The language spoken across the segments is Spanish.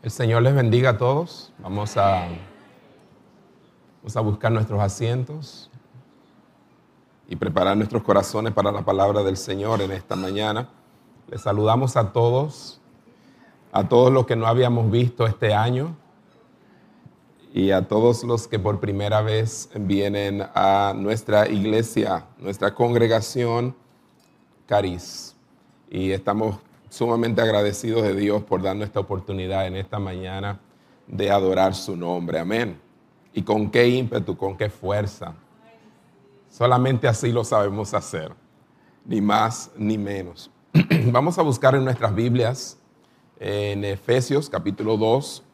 El Señor les bendiga a todos. Vamos a, vamos a buscar nuestros asientos y preparar nuestros corazones para la palabra del Señor en esta mañana. Les saludamos a todos, a todos los que no habíamos visto este año y a todos los que por primera vez vienen a nuestra iglesia, nuestra congregación Cariz. Y estamos sumamente agradecidos de Dios por darnos esta oportunidad en esta mañana de adorar su nombre. Amén. Y con qué ímpetu, con qué fuerza. Solamente así lo sabemos hacer, ni más ni menos. Vamos a buscar en nuestras Biblias, en Efesios capítulo 2,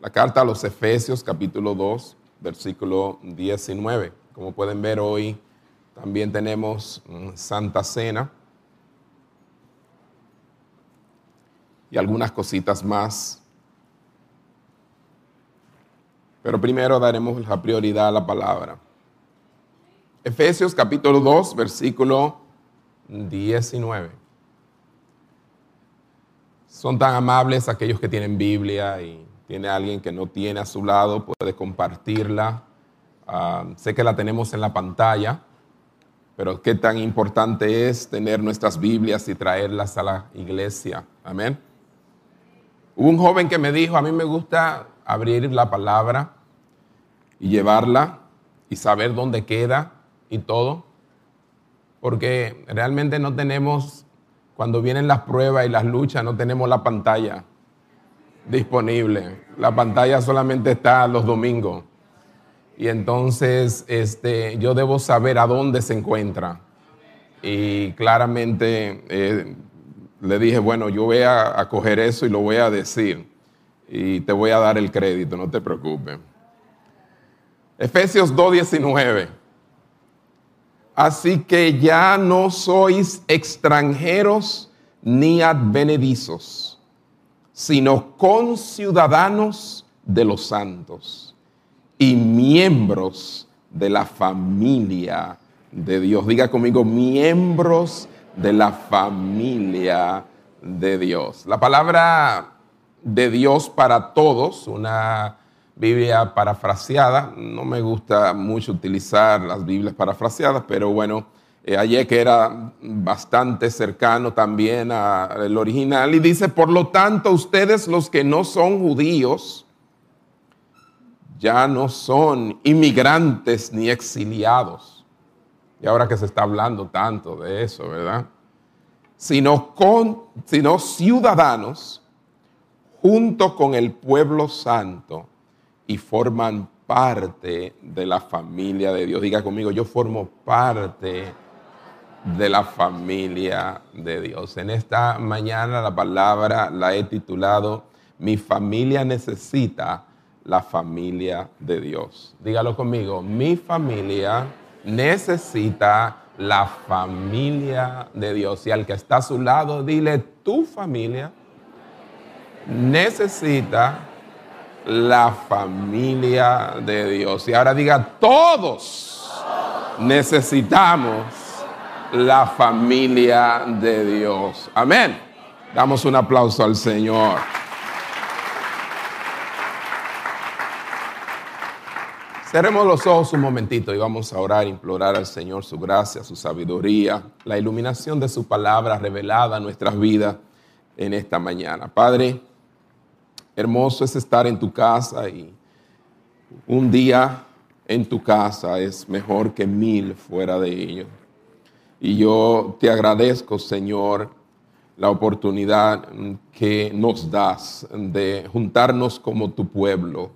la carta a los Efesios capítulo 2, versículo 19. Como pueden ver hoy, también tenemos mm, Santa Cena. Y algunas cositas más. Pero primero daremos la prioridad a la palabra. Efesios capítulo 2, versículo 19. Son tan amables aquellos que tienen Biblia y tiene alguien que no tiene a su lado, puede compartirla. Ah, sé que la tenemos en la pantalla, pero qué tan importante es tener nuestras Biblias y traerlas a la iglesia. Amén. Hubo un joven que me dijo, a mí me gusta abrir la palabra y llevarla y saber dónde queda y todo, porque realmente no tenemos, cuando vienen las pruebas y las luchas, no tenemos la pantalla disponible. La pantalla solamente está los domingos. Y entonces este, yo debo saber a dónde se encuentra. Y claramente eh, le dije, bueno, yo voy a, coger eso y lo voy a decir y te voy a dar el crédito, no te preocupes. Efesios 2.19. Así que ya no sois extranjeros ni advenedizos, sino conciudadanos de los santos y miembros de la familia de Dios. Diga conmigo, miembros de la familia de Dios. La palabra de Dios para todos, una Biblia parafraseada, no me gusta mucho utilizar las Biblias parafraseadas, pero bueno, eh, ayer que era bastante cercano también al original, y dice, por lo tanto, ustedes los que no son judíos, ya no son inmigrantes ni exiliados ahora que se está hablando tanto de eso, ¿verdad? Sino, con, sino ciudadanos junto con el pueblo santo y forman parte de la familia de Dios. Diga conmigo, yo formo parte de la familia de Dios. En esta mañana la palabra la he titulado Mi familia necesita la familia de Dios. Dígalo conmigo, mi familia necesita la familia de Dios. Y al que está a su lado, dile, tu familia necesita la familia de Dios. Y ahora diga, todos necesitamos la familia de Dios. Amén. Damos un aplauso al Señor. Cerremos los ojos un momentito y vamos a orar, implorar al Señor su gracia, su sabiduría, la iluminación de su palabra revelada a nuestras vidas en esta mañana. Padre, hermoso es estar en tu casa y un día en tu casa es mejor que mil fuera de ello. Y yo te agradezco, Señor, la oportunidad que nos das de juntarnos como tu pueblo,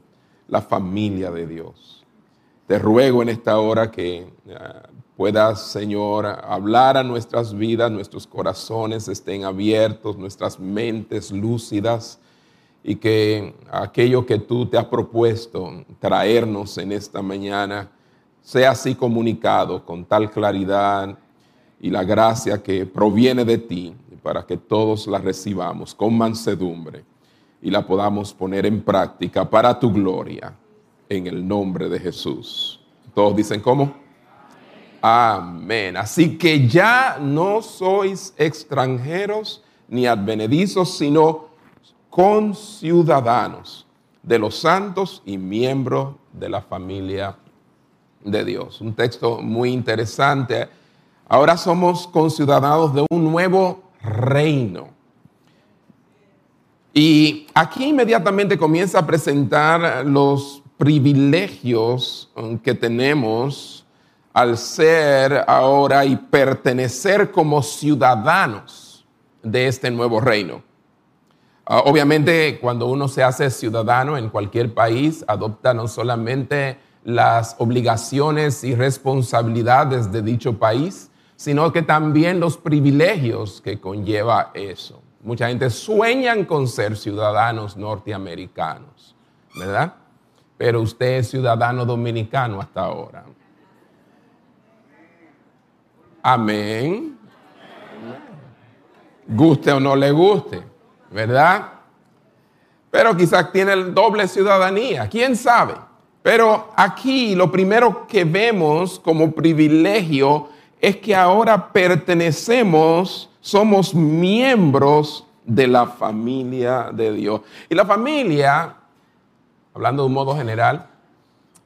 la familia de Dios. Te ruego en esta hora que eh, puedas, Señor, hablar a nuestras vidas, nuestros corazones estén abiertos, nuestras mentes lúcidas y que aquello que tú te has propuesto traernos en esta mañana sea así comunicado con tal claridad y la gracia que proviene de ti para que todos la recibamos con mansedumbre y la podamos poner en práctica para tu gloria en el nombre de Jesús. Todos dicen cómo. Amén. Así que ya no sois extranjeros ni advenedizos, sino conciudadanos de los santos y miembros de la familia de Dios. Un texto muy interesante. Ahora somos conciudadanos de un nuevo reino. Y aquí inmediatamente comienza a presentar los privilegios que tenemos al ser ahora y pertenecer como ciudadanos de este nuevo reino. Ah, obviamente, cuando uno se hace ciudadano en cualquier país, adopta no solamente las obligaciones y responsabilidades de dicho país, sino que también los privilegios que conlleva eso. Mucha gente sueña con ser ciudadanos norteamericanos, ¿verdad? Pero usted es ciudadano dominicano hasta ahora. Amén. Guste o no le guste, ¿verdad? Pero quizás tiene doble ciudadanía, quién sabe. Pero aquí lo primero que vemos como privilegio es que ahora pertenecemos, somos miembros de la familia de Dios. Y la familia, hablando de un modo general,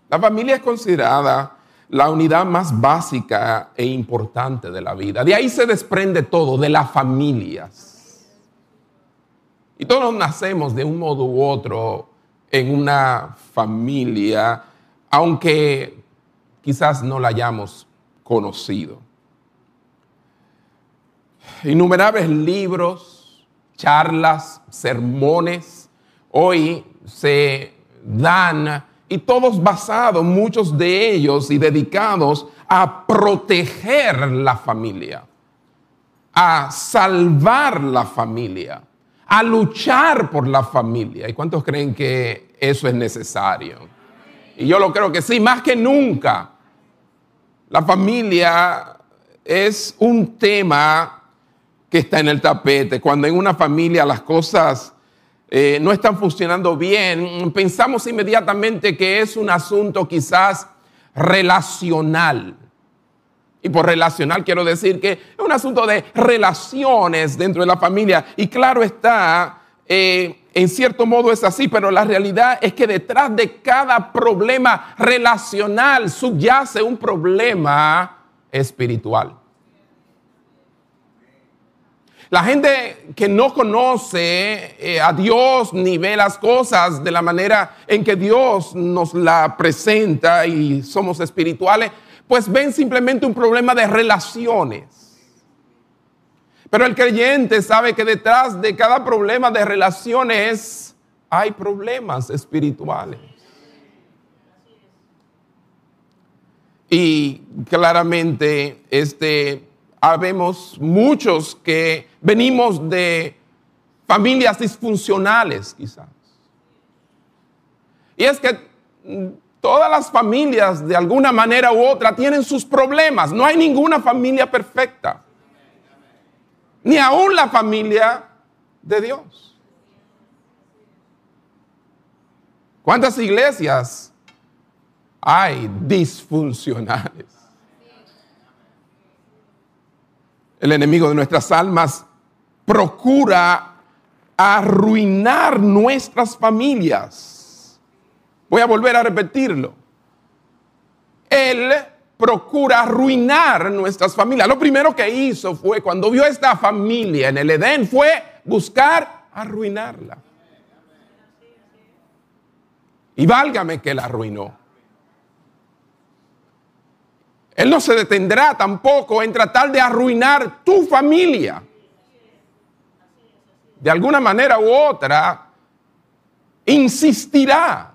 la familia es considerada la unidad más básica e importante de la vida. De ahí se desprende todo, de las familias. Y todos nacemos de un modo u otro en una familia, aunque quizás no la hayamos conocido. Innumerables libros, charlas, sermones, hoy se dan y todos basados, muchos de ellos y dedicados a proteger la familia, a salvar la familia, a luchar por la familia. ¿Y cuántos creen que eso es necesario? Y yo lo creo que sí, más que nunca. La familia es un tema que está en el tapete. Cuando en una familia las cosas eh, no están funcionando bien, pensamos inmediatamente que es un asunto quizás relacional. Y por relacional quiero decir que es un asunto de relaciones dentro de la familia. Y claro está, eh, en cierto modo es así, pero la realidad es que detrás de cada problema relacional subyace un problema espiritual. La gente que no conoce eh, a Dios ni ve las cosas de la manera en que Dios nos la presenta y somos espirituales, pues ven simplemente un problema de relaciones. Pero el creyente sabe que detrás de cada problema de relaciones hay problemas espirituales. Y claramente este Habemos muchos que venimos de familias disfuncionales, quizás. Y es que todas las familias, de alguna manera u otra, tienen sus problemas. No hay ninguna familia perfecta. Ni aún la familia de Dios. ¿Cuántas iglesias hay disfuncionales? el enemigo de nuestras almas, procura arruinar nuestras familias. Voy a volver a repetirlo. Él procura arruinar nuestras familias. Lo primero que hizo fue, cuando vio esta familia en el Edén, fue buscar arruinarla. Y válgame que la arruinó. Él no se detendrá tampoco en tratar de arruinar tu familia. De alguna manera u otra, insistirá.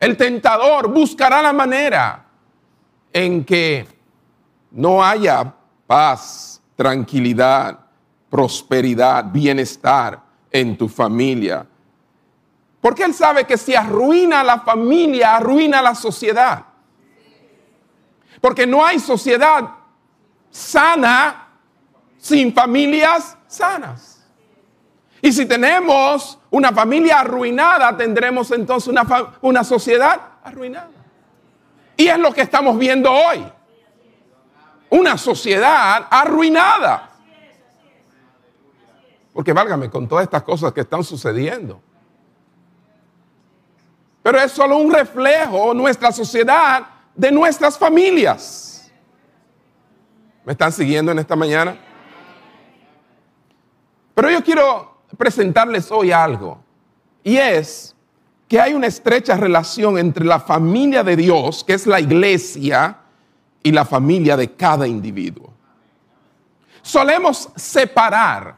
El tentador buscará la manera en que no haya paz, tranquilidad, prosperidad, bienestar en tu familia. Porque él sabe que si arruina la familia, arruina la sociedad. Porque no hay sociedad sana sin familias sanas. Y si tenemos una familia arruinada, tendremos entonces una, una sociedad arruinada. Y es lo que estamos viendo hoy. Una sociedad arruinada. Porque válgame con todas estas cosas que están sucediendo. Pero es solo un reflejo nuestra sociedad de nuestras familias. ¿Me están siguiendo en esta mañana? Pero yo quiero presentarles hoy algo. Y es que hay una estrecha relación entre la familia de Dios, que es la iglesia, y la familia de cada individuo. Solemos separar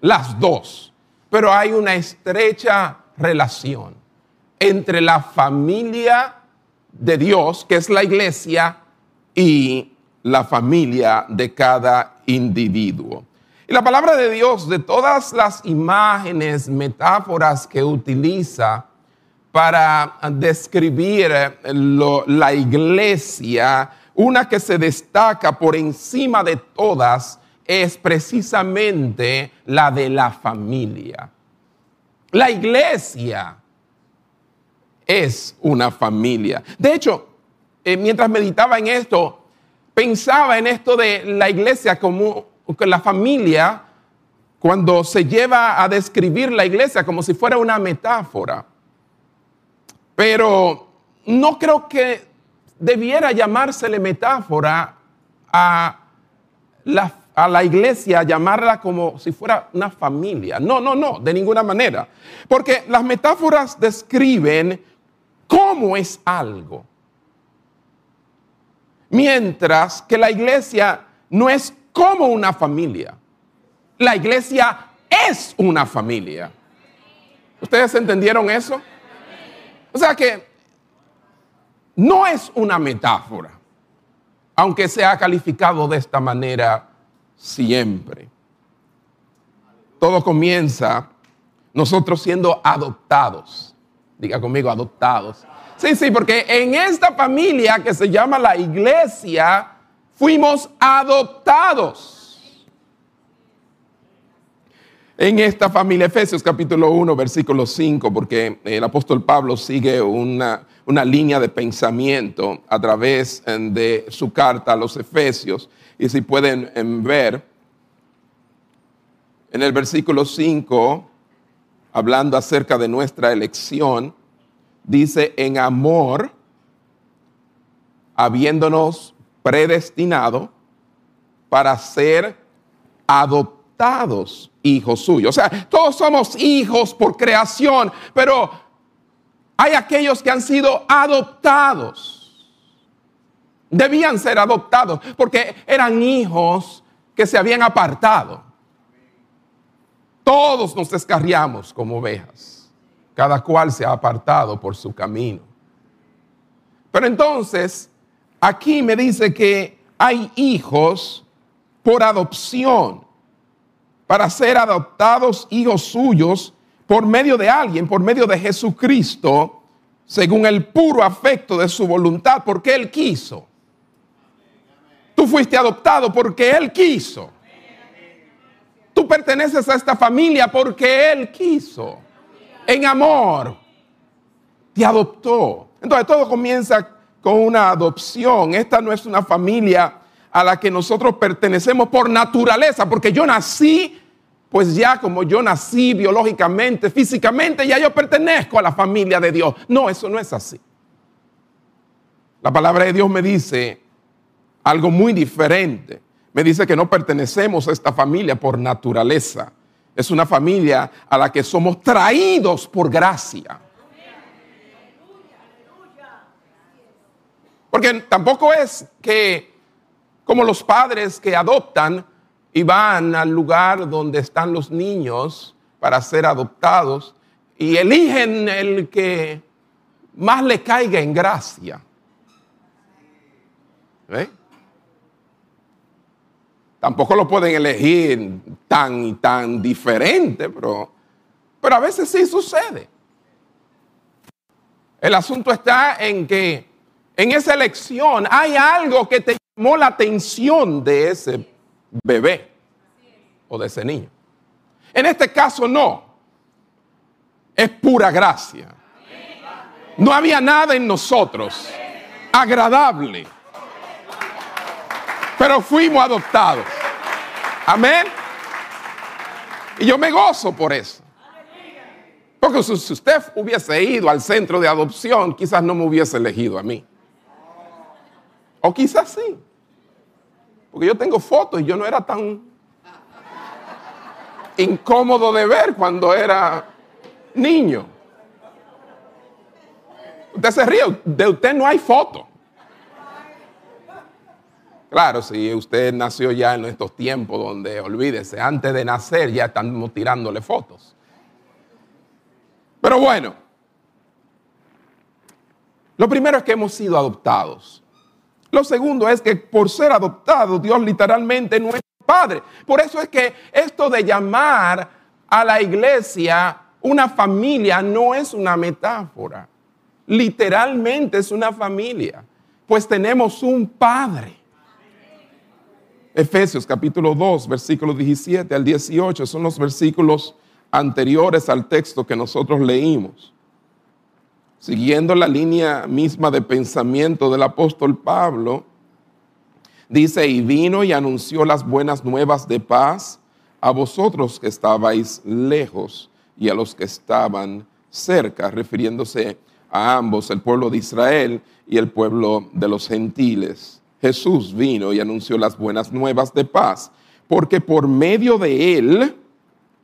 las dos, pero hay una estrecha relación entre la familia de Dios, que es la iglesia, y la familia de cada individuo. Y la palabra de Dios, de todas las imágenes, metáforas que utiliza para describir la iglesia, una que se destaca por encima de todas es precisamente la de la familia. La iglesia es una familia. De hecho, eh, mientras meditaba en esto, pensaba en esto de la iglesia como la familia, cuando se lleva a describir la iglesia como si fuera una metáfora. Pero no creo que debiera llamársele metáfora a la, a iglesia, llamarla como si fuera una familia. No, no, no, de ninguna manera. Porque las metáforas describen cómo es algo. Mientras que la iglesia no es como una familia. La iglesia es una familia. ¿Ustedes entendieron eso? O sea que no es una metáfora, aunque sea calificado de esta manera siempre. Todo comienza nosotros siendo adoptados. Diga conmigo, adoptados. Sí, sí, porque en esta familia que se llama la iglesia, fuimos adoptados en esta familia. Efesios capítulo 1, versículo 5, porque el apóstol Pablo sigue una, una línea de pensamiento a través de su carta a los Efesios. Y si pueden ver, en el versículo 5, hablando acerca de nuestra elección, dice, en amor, habiéndonos predestinado para ser adoptados hijos suyos. O sea, todos somos hijos por creación, pero hay aquellos que han sido adoptados. Debían ser adoptados porque eran hijos que se habían apartado. Todos nos descarriamos como ovejas. Cada cual se ha apartado por su camino. Pero entonces, aquí me dice que hay hijos por adopción para ser adoptados hijos suyos por medio de alguien, por medio de Jesucristo, según el puro afecto de su voluntad, porque Él quiso. Tú fuiste adoptado porque Él quiso. Tú perteneces a esta familia porque Él quiso. En amor. Te adoptó. Entonces todo comienza con una adopción. Esta no es una familia a la que nosotros pertenecemos por naturaleza, porque yo nací, pues ya como yo nací biológicamente, físicamente, ya yo pertenezco a la familia de Dios. No, eso no es así. La palabra de Dios me dice algo muy diferente. Me dice que no pertenecemos a esta familia por naturaleza. Es una familia a la que somos traídos por gracia. Porque tampoco es que como los padres que adoptan y van al lugar donde están los niños para ser adoptados y eligen el que más le caiga en gracia. Tampoco lo pueden elegir tan y tan diferente, pero, pero a veces sí sucede. El asunto está en que en esa elección hay algo que te llamó la atención de ese bebé o de ese niño. En este caso no. Es pura gracia. No había nada en nosotros agradable. Pero fuimos adoptados. Amén. Y yo me gozo por eso. Porque si usted hubiese ido al centro de adopción, quizás no me hubiese elegido a mí. O quizás sí. Porque yo tengo fotos y yo no era tan incómodo de ver cuando era niño. Usted se ríe, de usted no hay foto. Claro, si usted nació ya en estos tiempos donde, olvídese, antes de nacer ya estamos tirándole fotos. Pero bueno, lo primero es que hemos sido adoptados. Lo segundo es que por ser adoptados, Dios literalmente no es padre. Por eso es que esto de llamar a la iglesia una familia no es una metáfora. Literalmente es una familia, pues tenemos un padre. Efesios capítulo 2, versículos 17 al 18 son los versículos anteriores al texto que nosotros leímos. Siguiendo la línea misma de pensamiento del apóstol Pablo, dice, y vino y anunció las buenas nuevas de paz a vosotros que estabais lejos y a los que estaban cerca, refiriéndose a ambos, el pueblo de Israel y el pueblo de los gentiles. Jesús vino y anunció las buenas nuevas de paz, porque por medio de él,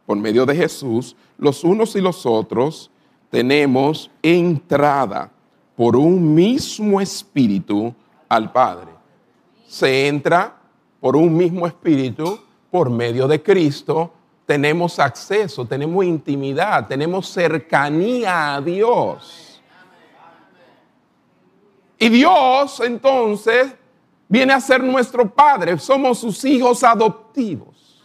por medio de Jesús, los unos y los otros tenemos entrada por un mismo espíritu al Padre. Se entra por un mismo espíritu por medio de Cristo. Tenemos acceso, tenemos intimidad, tenemos cercanía a Dios. Y Dios entonces viene a ser nuestro Padre, somos sus hijos adoptivos.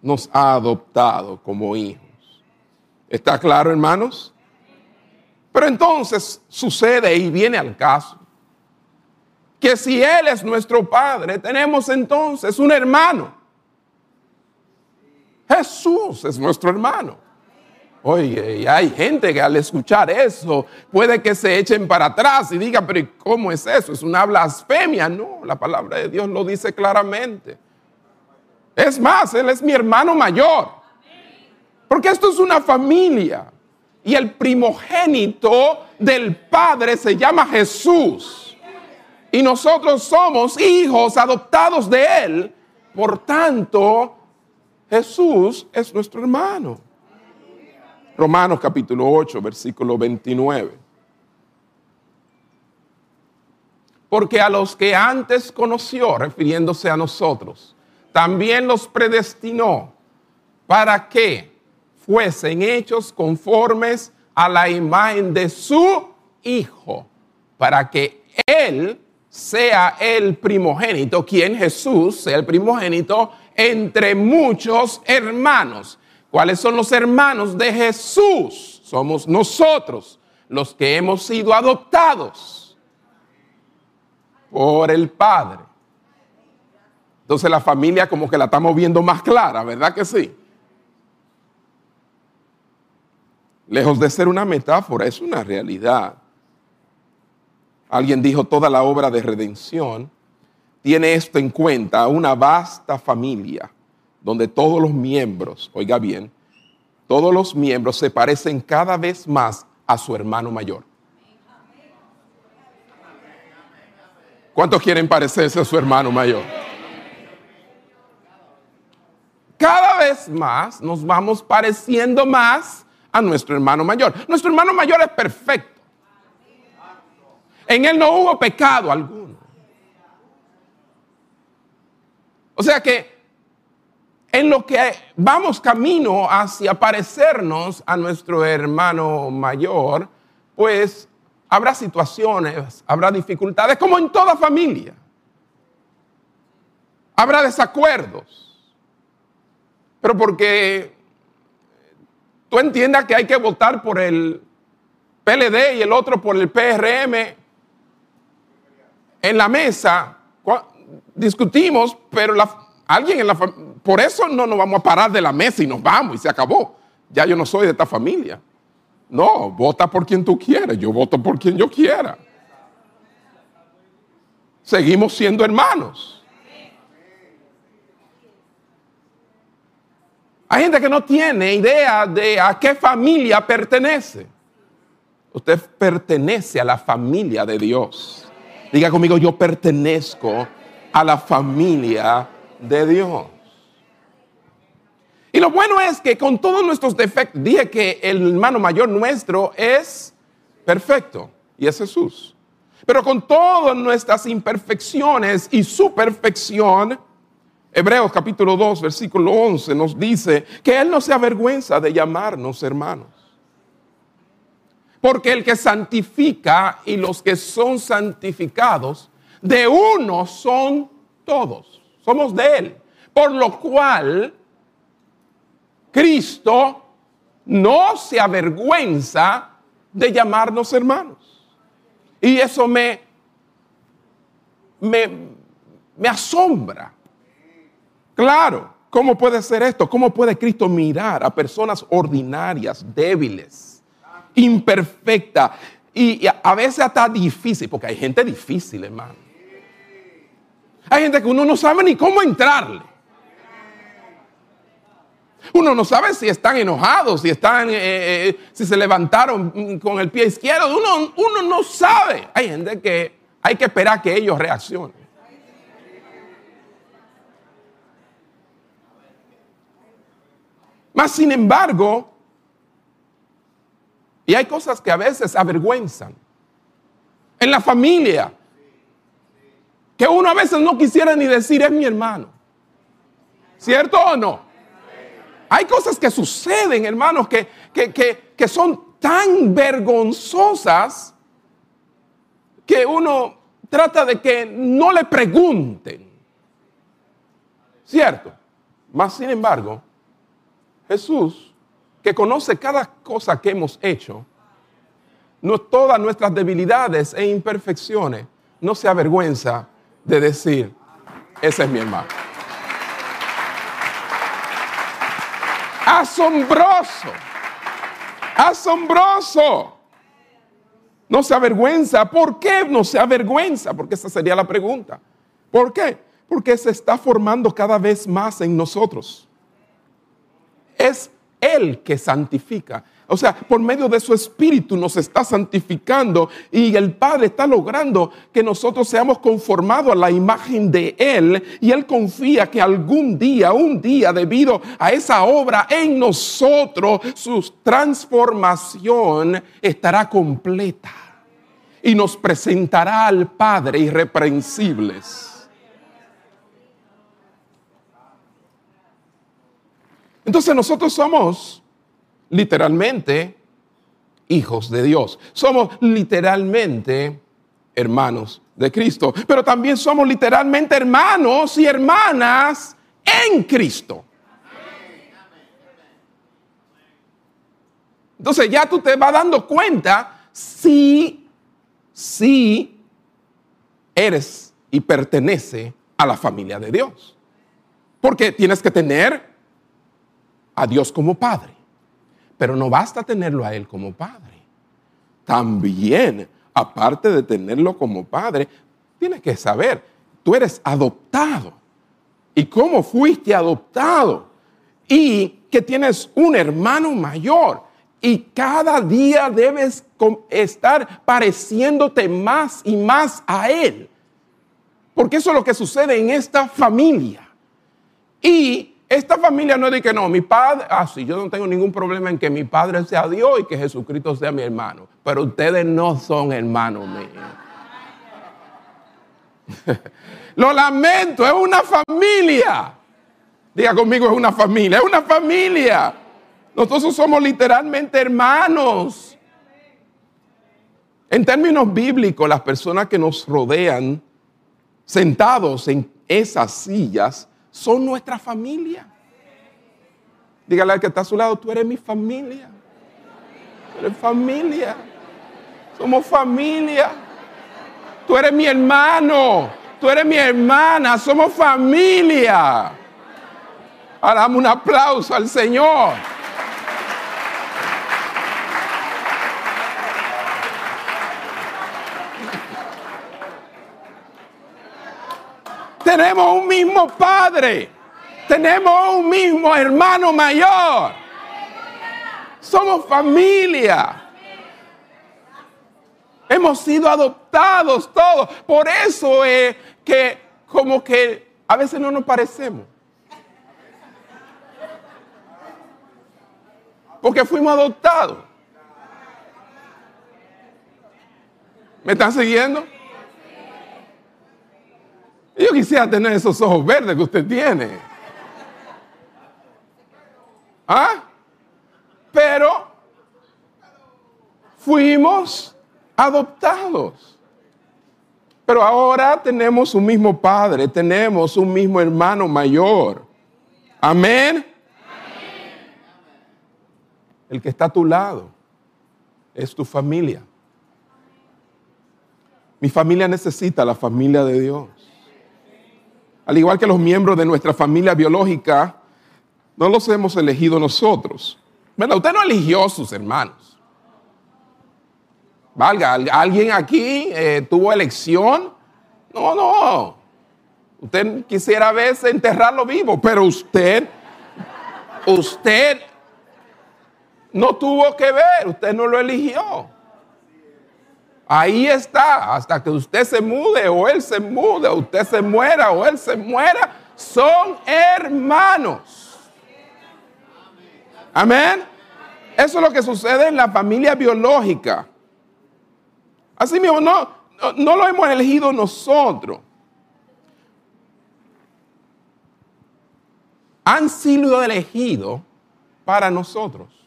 Nos ha adoptado como hijos. ¿Está claro, hermanos? Pero entonces sucede y viene al caso que si Él es nuestro Padre, tenemos entonces un hermano. Jesús es nuestro hermano. Oye, hay gente que al escuchar eso puede que se echen para atrás y diga, pero ¿cómo es eso? ¿Es una blasfemia? No, la palabra de Dios lo dice claramente. Es más, Él es mi hermano mayor. Porque esto es una familia. Y el primogénito del Padre se llama Jesús. Y nosotros somos hijos adoptados de Él. Por tanto, Jesús es nuestro hermano. Romanos capítulo 8, versículo 29. Porque a los que antes conoció, refiriéndose a nosotros, también los predestinó para que fuesen hechos conformes a la imagen de su Hijo, para que Él sea el primogénito, quien Jesús sea el primogénito entre muchos hermanos. ¿Cuáles son los hermanos de Jesús? Somos nosotros los que hemos sido adoptados por el Padre. Entonces la familia como que la estamos viendo más clara, ¿verdad que sí? Lejos de ser una metáfora, es una realidad. Alguien dijo, toda la obra de redención tiene esto en cuenta, una vasta familia donde todos los miembros, oiga bien, todos los miembros se parecen cada vez más a su hermano mayor. ¿Cuántos quieren parecerse a su hermano mayor? Cada vez más nos vamos pareciendo más a nuestro hermano mayor. Nuestro hermano mayor es perfecto. En él no hubo pecado alguno. O sea que en lo que vamos camino hacia parecernos a nuestro hermano mayor, pues habrá situaciones, habrá dificultades, como en toda familia. Habrá desacuerdos. Pero porque tú entiendas que hay que votar por el PLD y el otro por el PRM en la mesa, discutimos, pero alguien en la por eso no nos vamos a parar de la mesa y nos vamos y se acabó. Ya yo no soy de esta familia. No, vota por quien tú quieras, yo voto por quien yo quiera. Seguimos siendo hermanos. Hay gente que no tiene idea de a qué familia pertenece. Usted pertenece a la familia de Dios. Diga conmigo, yo pertenezco a la familia de Dios. Y lo bueno es que con todos nuestros defectos, dije que el hermano mayor nuestro es perfecto y es Jesús. Pero con todas nuestras imperfecciones y su perfección, Hebreos capítulo 2, versículo 11 nos dice que Él no se avergüenza de llamarnos hermanos. Porque el que santifica y los que son santificados, de uno son todos. Somos de Él. Por lo cual, Cristo no se avergüenza de llamarnos hermanos. Y eso me, me, me asombra. Claro, ¿cómo puede ser esto? ¿Cómo puede Cristo mirar a personas ordinarias, débiles, imperfectas y, a veces hasta difícil? Porque hay gente difícil, hermano. Hay gente que uno no sabe ni cómo entrarle. Uno no sabe si están enojados, si están, eh, eh, si se levantaron con el pie izquierdo. Uno, uno no sabe. Hay gente que hay que esperar que ellos reaccionen. Mas, sin embargo, y hay cosas que a veces avergüenzan. En la familia, que uno a veces no quisiera ni decir es mi hermano. ¿Cierto o no? Hay cosas que suceden, hermanos, que, que, son tan vergonzosas que uno trata de que no le pregunten. ¿Cierto? Mas, sin embargo, Jesús, que conoce cada cosa que hemos hecho, no, todas nuestras debilidades e imperfecciones, no se avergüenza de decir, ese es mi hermano. Asombroso. Asombroso. No se avergüenza. ¿Por qué no se avergüenza? Porque esa sería la pregunta. ¿Por qué? Porque se está formando cada vez más en nosotros. Es Él que santifica. O sea, por medio de su Espíritu nos está santificando y el Padre está logrando que nosotros seamos conformados a la imagen de Él y Él confía que algún día, un día, debido a esa obra en nosotros, su transformación estará completa y nos presentará al Padre irreprensibles. Entonces nosotros somos literalmente hijos de Dios. Somos literalmente hermanos de Cristo, pero también somos literalmente hermanos y hermanas en Cristo. Entonces ya tú te vas dando cuenta si, si eres y pertenece a la familia de Dios. Porque tienes que tener a Dios como Padre. Pero no basta tenerlo a Él como Padre. También, aparte de tenerlo como Padre, tienes que saber, tú eres adoptado. ¿Y cómo fuiste adoptado? Y que tienes un hermano mayor. Y cada día debes estar pareciéndote más y más a Él. Porque eso es lo que sucede en esta familia. Y esta familia no es de que no, mi padre, ah, sí, yo no tengo ningún problema en que mi padre sea Dios y que Jesucristo sea mi hermano, pero ustedes no son hermanos míos. Lo lamento, es una familia. Diga conmigo, es una familia, es una familia. Nosotros somos literalmente hermanos. En términos bíblicos, las personas que nos rodean, sentados en esas sillas, son nuestra familia. Dígale al que está a su lado, tú eres mi familia. Tú eres familia. Somos familia. Tú eres mi hermano. Tú eres mi hermana. Somos familia. Ahora damos un aplauso al Señor. Tenemos un mismo Padre. tenemos un mismo hermano mayor. Somos familia. Hemos sido adoptados todos. Por eso es que como que a veces no nos parecemos. Porque fuimos adoptados. ¿Me están siguiendo? Yo quisiera tener esos ojos verdes que usted tiene. ¿Ah? Pero fuimos adoptados. Pero ahora tenemos un mismo padre, tenemos un mismo hermano mayor. Amén. El que está a tu lado es tu familia. Mi familia necesita la familia de Dios. Al igual que los miembros de nuestra familia biológica, no los hemos elegido nosotros. Bueno, usted no eligió a sus hermanos. Valga, ¿alguien aquí eh, tuvo elección? No, no. Usted quisiera a veces enterrarlo vivo, pero usted, usted no tuvo que ver, usted no lo eligió. Ahí está, hasta que usted se mude o él se mude, o usted se muera o él se muera, son hermanos. Amén. Eso es lo que sucede en la familia biológica. Así mismo, no, no, lo hemos elegido nosotros. Han sido elegidos para nosotros.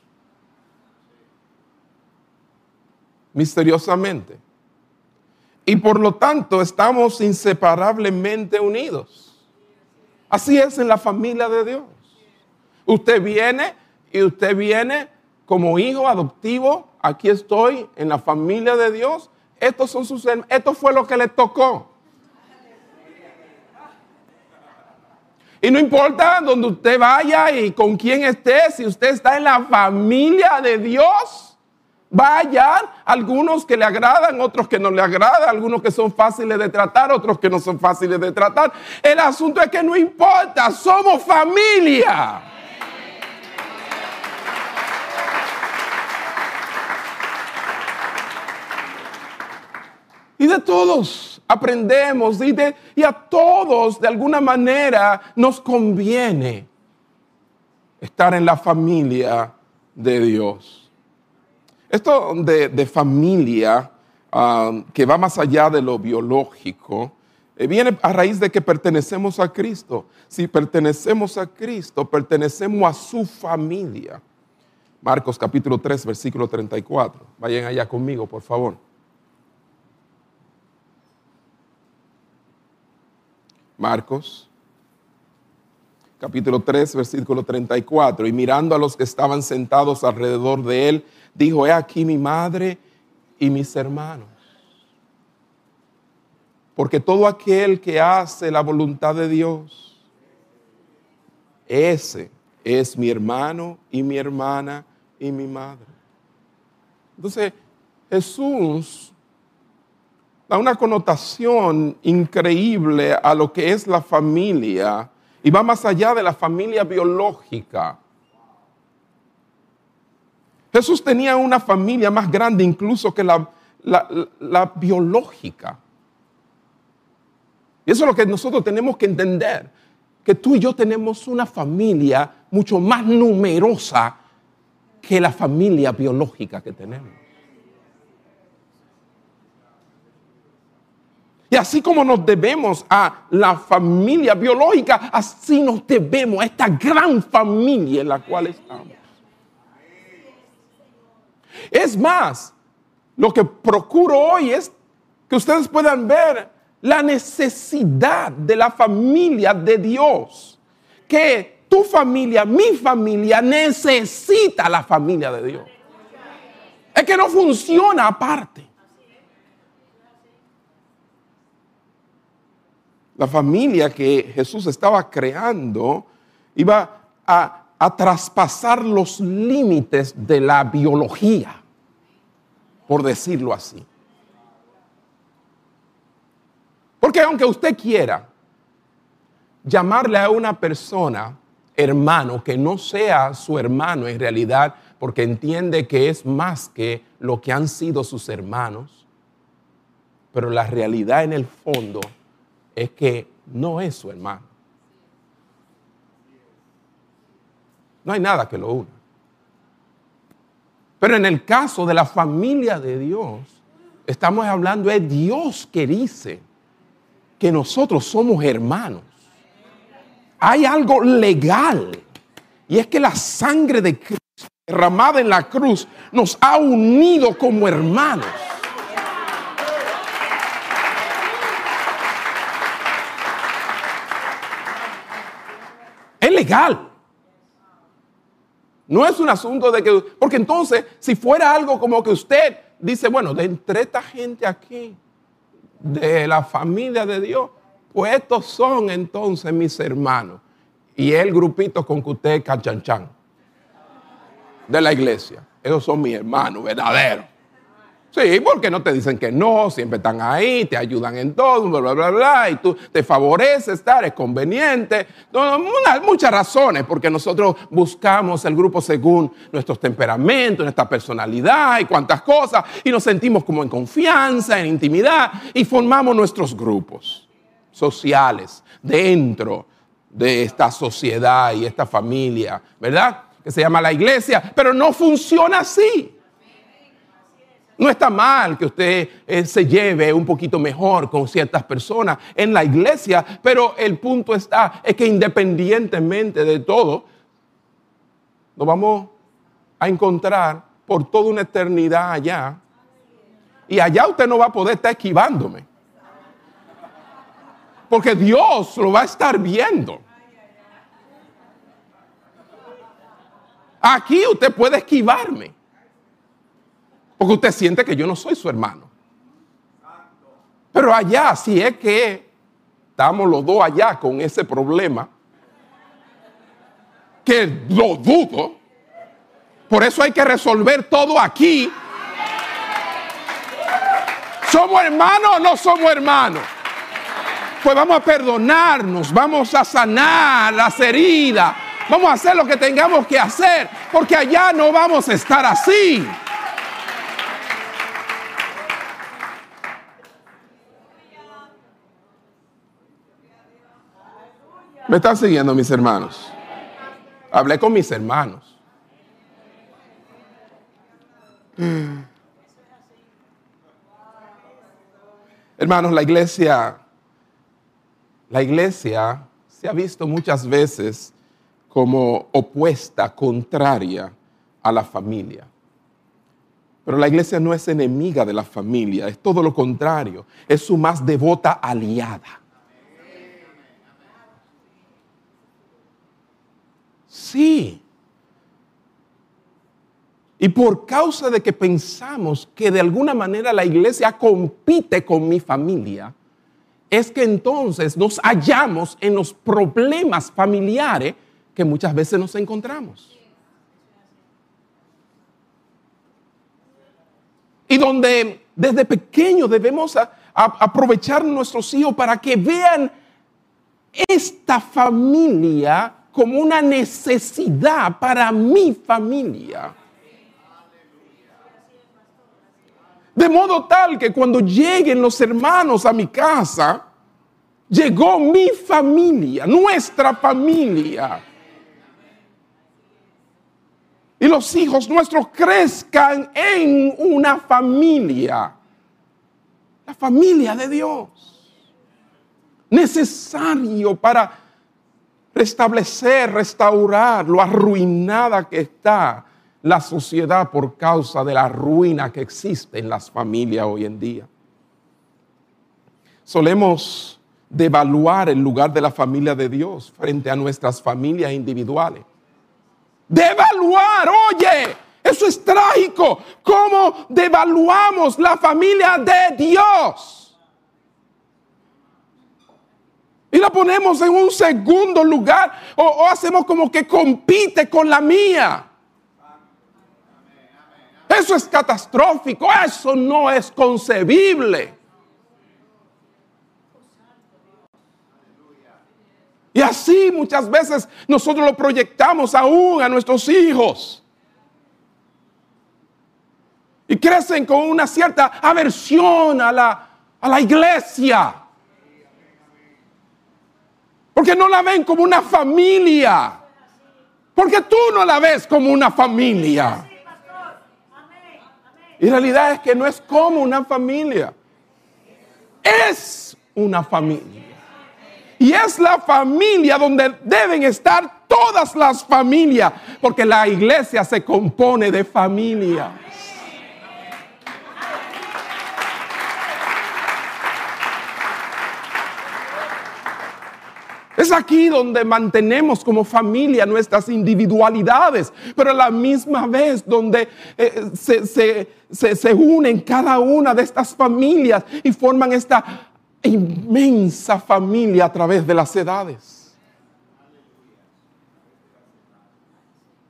Misteriosamente. Y por lo tanto estamos inseparablemente unidos. Así es en la familia de Dios. Usted viene y usted viene como hijo adoptivo. Aquí estoy en la familia de Dios estos son sus Esto fue lo que le tocó. Y no importa donde usted vaya y con quién esté, si usted está en la familia de Dios, vayan algunos que le agradan, otros que no le agradan, algunos que son fáciles de tratar, otros que no son fáciles de tratar. El asunto es que no importa, somos familia. Y de todos aprendemos y, y a todos de alguna manera nos conviene estar en la familia de Dios. Esto de, familia, um, que va más allá de lo biológico, eh, viene a raíz de que pertenecemos a Cristo. Si pertenecemos a Cristo, pertenecemos a su familia. Marcos capítulo 3, versículo 34. Vayan allá conmigo, por favor. Marcos, capítulo 3, versículo 34. Y mirando a los que estaban sentados alrededor de él, dijo, he aquí mi madre y mis hermanos. Porque todo aquel que hace la voluntad de Dios, ese es mi hermano y mi hermana y mi madre. Entonces, Jesús da una connotación increíble a lo que es la familia y va más allá de la familia biológica. Jesús tenía una familia más grande incluso que la, biológica. Y eso es lo que nosotros tenemos que entender, que tú y yo tenemos una familia mucho más numerosa que la familia biológica que tenemos. Y así como nos debemos a la familia biológica, así nos debemos a esta gran familia en la cual estamos. Es más, lo que procuro hoy es que ustedes puedan ver la necesidad de la familia de Dios. Que tu familia, mi familia, necesita la familia de Dios. Es que no funciona aparte. la familia que Jesús estaba creando iba a, traspasar los límites de la biología, por decirlo así. Porque aunque usted quiera, llamarle a una persona hermano que no sea su hermano en realidad porque entiende que es más que lo que han sido sus hermanos, pero la realidad en el fondo es que no es su hermano. No hay nada que lo una. Pero en el caso de la familia de Dios, estamos hablando de Dios que dice que nosotros somos hermanos. Hay algo legal y es que la sangre de Cristo derramada en la cruz nos ha unido como hermanos. Es legal. No es un asunto de que, porque entonces, si fuera algo como que usted dice, bueno, de entre esta gente aquí, de la familia de Dios, pues estos son entonces mis hermanos. Y el grupito con que usted cachanchan de la iglesia. Esos son mis hermanos verdaderos. Sí, porque no te dicen que no, siempre están ahí, te ayudan en todo, bla, bla, bla, bla, y tú te favorece estar, es conveniente. muchas razones, porque nosotros buscamos el grupo según nuestros temperamentos, nuestra personalidad y cuantas cosas, y nos sentimos como en confianza, en intimidad, y formamos nuestros grupos sociales dentro de esta sociedad y esta familia, ¿verdad? Que se llama la iglesia, pero no funciona así. No está mal que usted eh, se lleve un poquito mejor con ciertas personas en la iglesia, pero el punto está, es que independientemente de todo, nos vamos a encontrar por toda una eternidad allá. Y allá usted no va a poder estar esquivándome. Porque Dios lo va a estar viendo. Aquí usted puede esquivarme. Porque usted siente que yo no soy su hermano. Pero allá, si es que estamos los dos allá con ese problema, que lo dudo, por eso hay que resolver todo aquí. ¿Somos hermanos o no somos hermanos? Pues vamos a perdonarnos, vamos a sanar las heridas, vamos a hacer lo que tengamos que hacer, porque allá no vamos a estar así. ¿Me están siguiendo mis hermanos? Hablé con mis hermanos. Hermanos, la iglesia, la iglesia se ha visto muchas veces como opuesta, contraria a la familia. Pero la iglesia no es enemiga de la familia, es todo lo contrario, es su más devota aliada. Sí. Y por causa de que pensamos que de alguna manera la iglesia compite con mi familia, es que entonces nos hallamos en los problemas familiares que muchas veces nos encontramos. Y donde desde pequeño debemos aprovechar nuestros hijos para que vean esta familia como una necesidad para mi familia. De modo tal que cuando lleguen los hermanos a mi casa, llegó mi familia, nuestra familia. Y los hijos nuestros crezcan en una familia. La familia de Dios. Necesario para restablecer, restaurar lo arruinada que está la sociedad por causa de la ruina que existe en las familias hoy en día. Solemos devaluar el lugar de la familia de Dios frente a nuestras familias individuales. Devaluar, oye, eso es trágico. ¿Cómo devaluamos la familia de Dios? Y la ponemos en un segundo lugar o, hacemos como que compite con la mía. Eso es catastrófico, eso no es concebible. Y así muchas veces nosotros lo proyectamos aún a nuestros hijos. Y crecen con una cierta aversión a la, a la iglesia. Porque no la ven como una familia. Porque tú no la ves como una familia. Y realidad es que no es como una familia. Es una familia. Y es la familia donde deben estar todas las familias, porque la iglesia se compone de familias. Es aquí donde mantenemos como familia nuestras individualidades, pero a la misma vez donde eh, se, se unen cada una de estas familias y forman esta inmensa familia a través de las edades.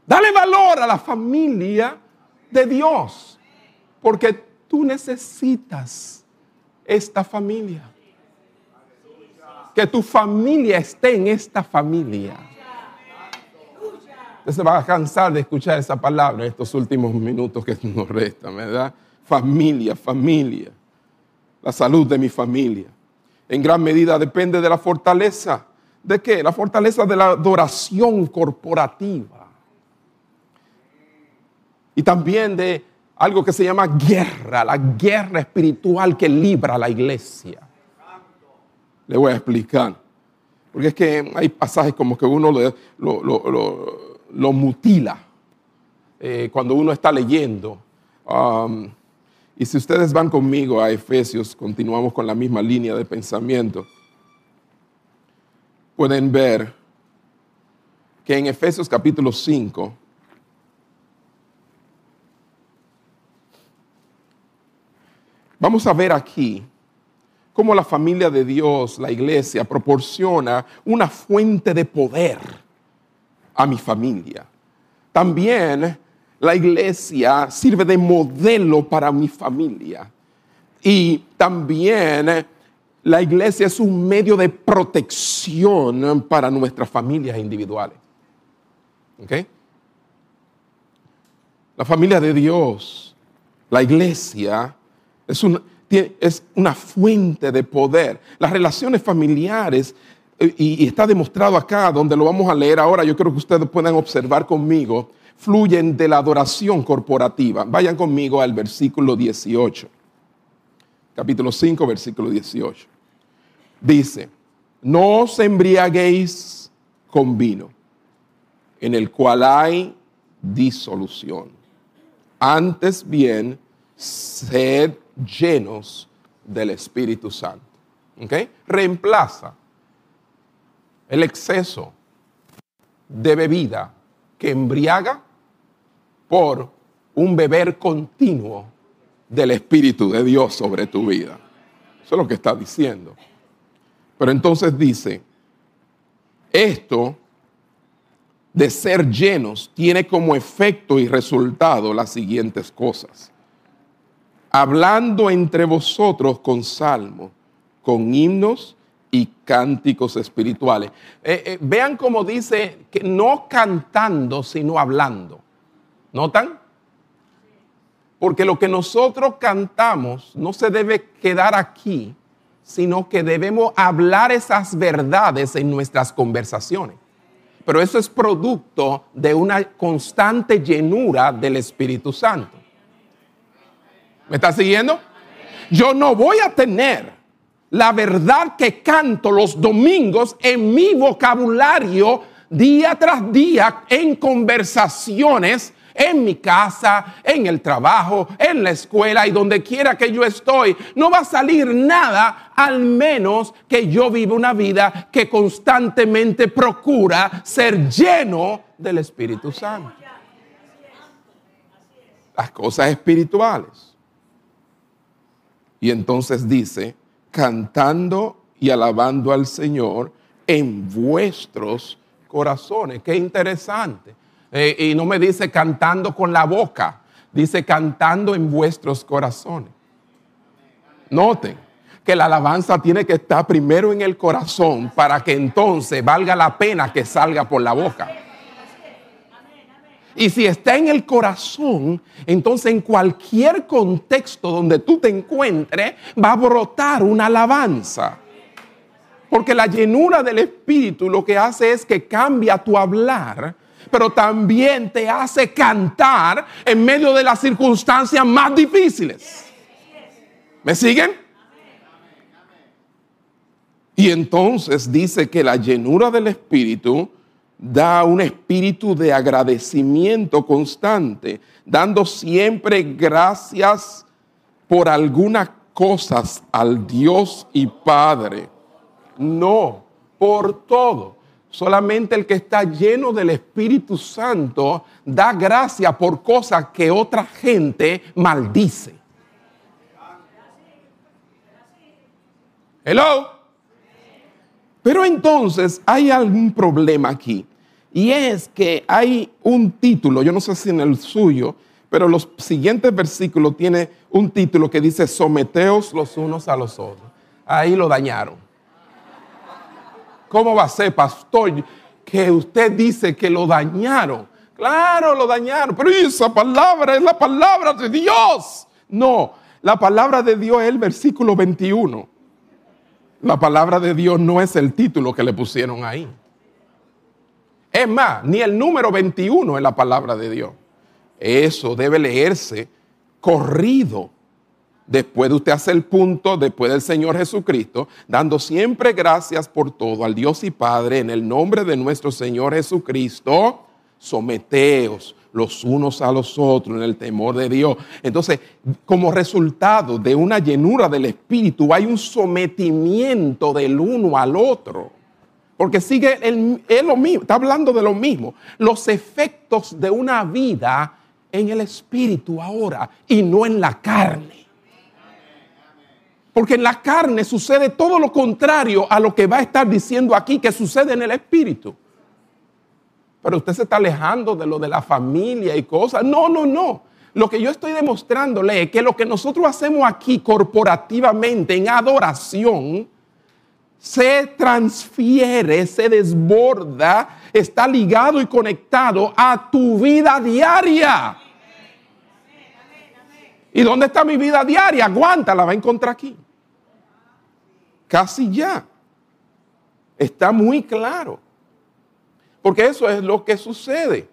Dale valor a la familia de Dios, porque tú necesitas esta familia. Que tu familia esté en esta familia. Usted se va a cansar de escuchar esa palabra en estos últimos minutos que nos restan, ¿verdad? Familia, familia. La salud de mi familia en gran medida depende de la fortaleza. ¿De qué? La fortaleza de la adoración corporativa. Y también de algo que se llama guerra, la guerra espiritual que libra la iglesia. Le voy a explicar. Porque es que hay pasajes como que uno lo, mutila eh, cuando uno está leyendo. Y si ustedes van conmigo a Efesios, continuamos con la misma línea de pensamiento, pueden ver que en Efesios capítulo 5, vamos a ver aquí cómo la familia de Dios, la iglesia, proporciona una fuente de poder a mi familia. También la iglesia sirve de modelo para mi familia. Y también la iglesia es un medio de protección para nuestras familias individuales. La familia de Dios, la iglesia, es, es una fuente de poder. Las relaciones familiares, eh, y está demostrado acá, donde lo vamos a leer ahora, yo creo que ustedes puedan observar conmigo, fluyen de la adoración corporativa. Vayan conmigo al versículo 18. Capítulo 5, versículo 18. Dice, no os embriaguéis con vino, en el cual hay disolución. Antes bien, sed llenos del Espíritu Santo. ¿Okay? Reemplaza el exceso de bebida que embriaga por un beber continuo del Espíritu de Dios sobre tu vida. Eso es lo que está diciendo. Pero entonces dice, esto de ser llenos tiene como efecto y resultado las siguientes cosas. Hablando entre vosotros con salmos, con himnos y cánticos espirituales. Eh, eh, vean cómo dice que no cantando, sino hablando. ¿Notan? Porque lo que nosotros cantamos no se debe quedar aquí, sino que debemos hablar esas verdades en nuestras conversaciones. Pero eso es producto de una constante llenura del Espíritu Santo. ¿Me está siguiendo? Yo no voy a tener la verdad que canto los domingos en mi vocabulario día tras día en conversaciones en mi casa, en el trabajo, en la escuela y donde quiera que yo estoy. No va a salir nada al menos que yo viva una vida que constantemente procura ser lleno del Espíritu Santo. Las cosas espirituales. Y entonces dice, cantando y alabando al Señor en vuestros corazones. Qué interesante. Eh, y no me dice cantando con la boca, dice cantando en vuestros corazones. Noten, que la alabanza tiene que estar primero en el corazón para que entonces valga la pena que salga por la boca. Y si está en el corazón, entonces en cualquier contexto donde tú te encuentres, va a brotar una alabanza. Porque la llenura del Espíritu lo que hace es que cambia tu hablar, pero también te hace cantar en medio de las circunstancias más difíciles. ¿Me siguen? Y entonces dice que la llenura del Espíritu da un espíritu de agradecimiento constante, dando siempre gracias por algunas cosas al Dios y Padre. No, por todo. Solamente el que está lleno del Espíritu Santo da gracia por cosas que otra gente maldice. Hello. Pero entonces hay algún problema aquí. Y es que hay un título, yo no sé si en el suyo, pero los siguientes versículos tiene un título que dice someteos los unos a los otros. Ahí lo dañaron. ¿Cómo va a ser, pastor, que usted dice que lo dañaron? Claro, lo dañaron, pero esa palabra es la palabra de Dios. No, la palabra de Dios es el versículo 21. La palabra de Dios no es el título que le pusieron ahí. Es más, ni el número 21 es la palabra de Dios. Eso debe leerse corrido. Después de usted hacer el punto, después del Señor Jesucristo, dando siempre gracias por todo al Dios y Padre en el nombre de nuestro Señor Jesucristo, someteos los unos a los otros en el temor de Dios. Entonces, como resultado de una llenura del Espíritu, hay un sometimiento del uno al otro. Porque sigue el, lo mismo, está hablando de lo mismo. Los efectos de una vida en el Espíritu ahora y no en la carne. Porque en la carne sucede todo lo contrario a lo que va a estar diciendo aquí que sucede en el Espíritu pero usted se está alejando de lo de la familia y cosas. No, no, no. Lo que yo estoy demostrándole es que lo que nosotros hacemos aquí corporativamente en adoración se transfiere, se desborda, está ligado y conectado a tu vida diaria. ¿Y dónde está mi vida diaria? Aguanta, la va a encontrar aquí. Casi ya. Está muy claro. Porque eso es lo que sucede.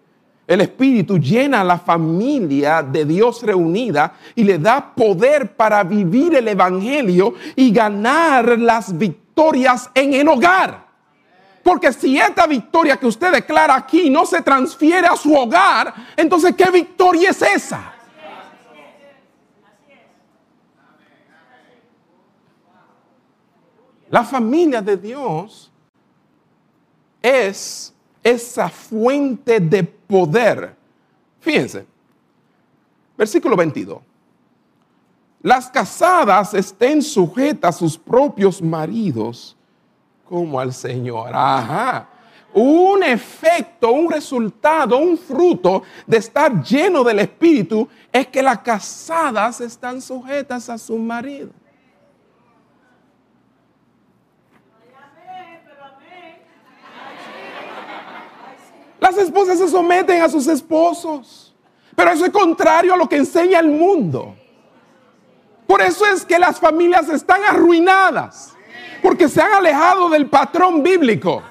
El Espíritu llena a la familia de Dios reunida y le da poder para vivir el Evangelio y ganar las victorias en el hogar. Porque si esta victoria que usted declara aquí no se transfiere a su hogar, entonces ¿qué victoria es esa? La familia de Dios es esa fuente de poder. Fíjense, versículo 22. Las casadas estén sujetas a sus propios maridos como al Señor. Ajá. Un efecto, un resultado, un fruto de estar lleno del Espíritu es que las casadas están sujetas a su marido. Las esposas se someten a sus esposos. Pero eso es contrario a lo que enseña el mundo. Por eso es que las familias están arruinadas. Porque se han alejado del patrón bíblico.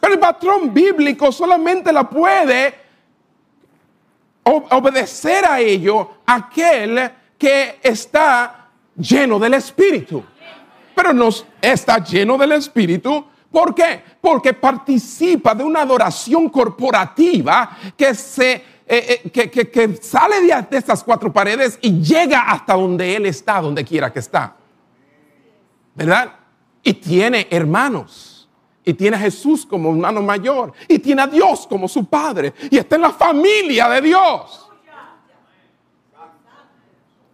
Pero el patrón bíblico solamente la puede obedecer a ello aquel que está lleno del Espíritu. Pero no está lleno del Espíritu ¿Por qué? Porque participa de una adoración corporativa que, se, eh, eh, que, sale de, de estas cuatro paredes y llega hasta donde Él está, donde quiera que está. ¿Verdad? Y tiene hermanos. Y tiene a Jesús como hermano mayor. Y tiene a Dios como su padre. Y está en la familia de Dios.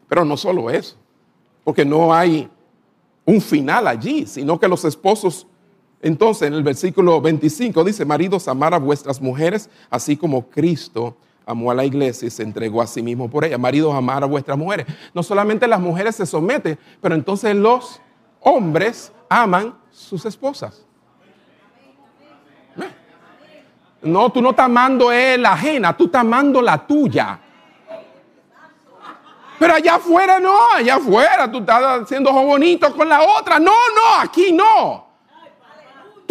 Pero no solo eso. Porque no hay un final allí, sino que los esposos entonces en el versículo 25 dice, maridos, amar a vuestras mujeres, así como Cristo amó a la iglesia y se entregó a sí mismo por ella. Maridos, amar a vuestras mujeres. No solamente las mujeres se someten, pero entonces los hombres aman sus esposas. No, tú no estás amando la ajena, tú estás amando la tuya. Pero allá afuera no, allá afuera tú estás haciendo bonito con la otra. No, no, aquí no.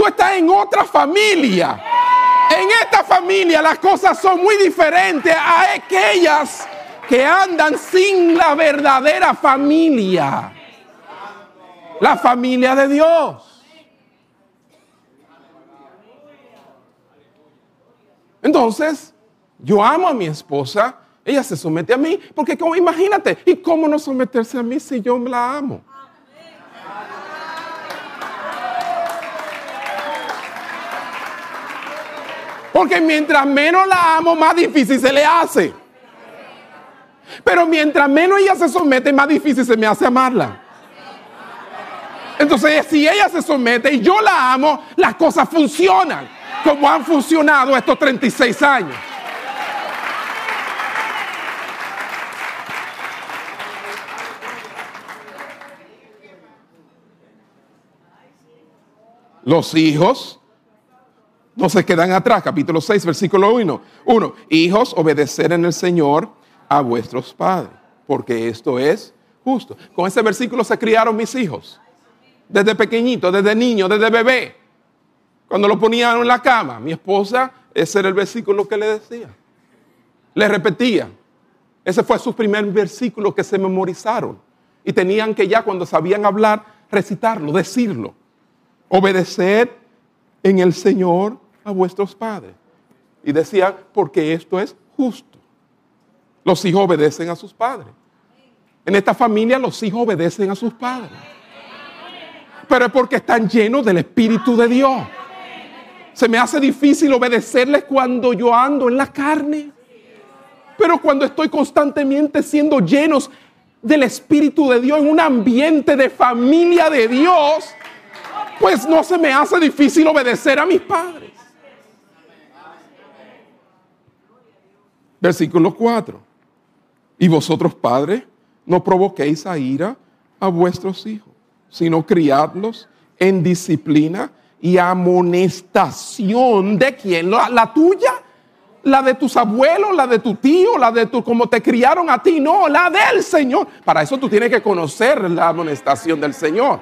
Tú estás en otra familia. En esta familia las cosas son muy diferentes a aquellas que andan sin la verdadera familia. La familia de Dios. Entonces, yo amo a mi esposa, ella se somete a mí, porque como imagínate, ¿y cómo no someterse a mí si yo la amo? Porque mientras menos la amo, más difícil se le hace. Pero mientras menos ella se somete, más difícil se me hace amarla. Entonces, si ella se somete y yo la amo, las cosas funcionan como han funcionado estos 36 años. Los hijos no se quedan atrás. Capítulo 6, versículo 1. 1. Hijos, obedecer en el Señor a vuestros padres, porque esto es justo. Con ese versículo se criaron mis hijos. Desde pequeñito, desde niño, desde bebé. Cuando lo ponían en la cama, mi esposa, ese era el versículo que le decía. Le repetía. Ese fue su primer versículo que se memorizaron. Y tenían que ya cuando sabían hablar, recitarlo, decirlo. Obedecer en el Señor a vuestros padres. Y decía, porque esto es justo. Los hijos obedecen a sus padres. En esta familia los hijos obedecen a sus padres. Pero es porque están llenos del Espíritu de Dios. Se me hace difícil obedecerles cuando yo ando en la carne. Pero cuando estoy constantemente siendo llenos del Espíritu de Dios en un ambiente de familia de Dios, pues no se me hace difícil obedecer a mis padres. Versículo 4. Y vosotros, padres, no provoquéis a ira a vuestros hijos, sino criadlos en disciplina y amonestación de quién? La, la, tuya, la de tus abuelos, la de tu tío, la de tu, como te criaron a ti, no, la del Señor. Para eso tú tienes que conocer la amonestación del Señor.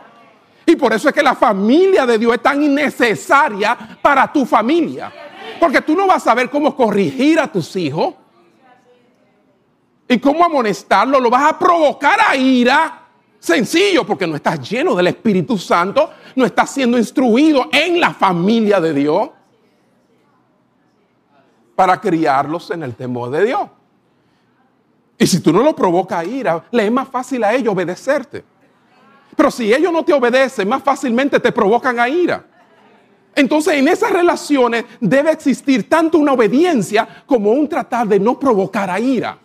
Y por eso es que la familia de Dios es tan innecesaria para tu familia. Porque tú no vas a saber cómo corregir a tus hijos y cómo amonestarlo. Lo vas a provocar a ira. Sencillo, porque no estás lleno del Espíritu Santo, no estás siendo instruido en la familia de Dios para criarlos en el temor de Dios. Y si tú no lo provocas a ira, le es más fácil a ellos obedecerte. Pero si ellos no te obedecen, más fácilmente te provocan a ira. Entonces en esas relaciones debe existir tanto una obediencia como un tratar de no provocar a ira.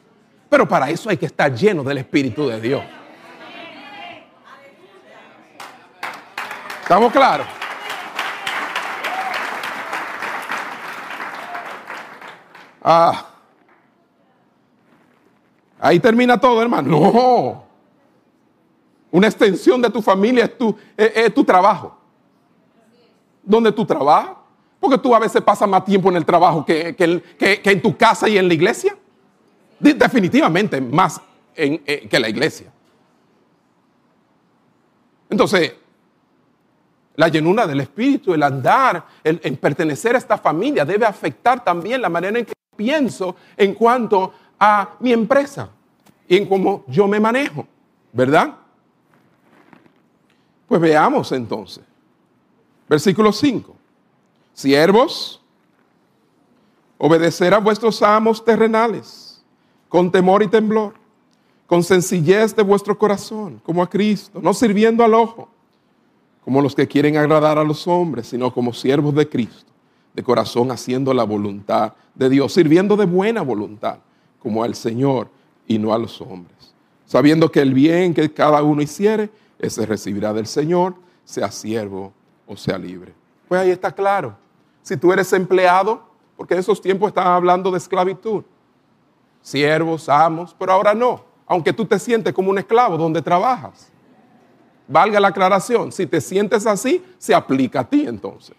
Pero para eso hay que estar lleno del Espíritu de Dios. ¿Estamos claros? Ah. Ahí termina todo, hermano. No. Una extensión de tu familia es tu, es, tu trabajo. ¿Dónde tú trabajas? Porque tú a veces pasas más tiempo en el trabajo que, que, en tu casa y en la iglesia. Definitivamente más eh, que la iglesia. Entonces, la llenura del Espíritu, el andar, el, el, pertenecer a esta familia debe afectar también la manera en que pienso en cuanto a mi empresa y en cómo yo me manejo, ¿verdad? Pues veamos entonces. Versículo 5. Siervos, obedecer a vuestros amos terrenales con temor y temblor, con sencillez de vuestro corazón, como a Cristo, no sirviendo al ojo, como los que quieren agradar a los hombres, sino como siervos de Cristo, de corazón haciendo la voluntad de Dios, sirviendo de buena voluntad, como al Señor y no a los hombres, sabiendo que el bien que cada uno hiciere, ese recibirá del Señor, sea siervo o sea libre. Pues ahí está claro. Si tú eres empleado, porque en esos tiempos estaban hablando de esclavitud. Siervos, amos, pero ahora no, aunque tú te sientes como un esclavo donde trabajas. Valga la aclaración, si te sientes así, se aplica a ti entonces.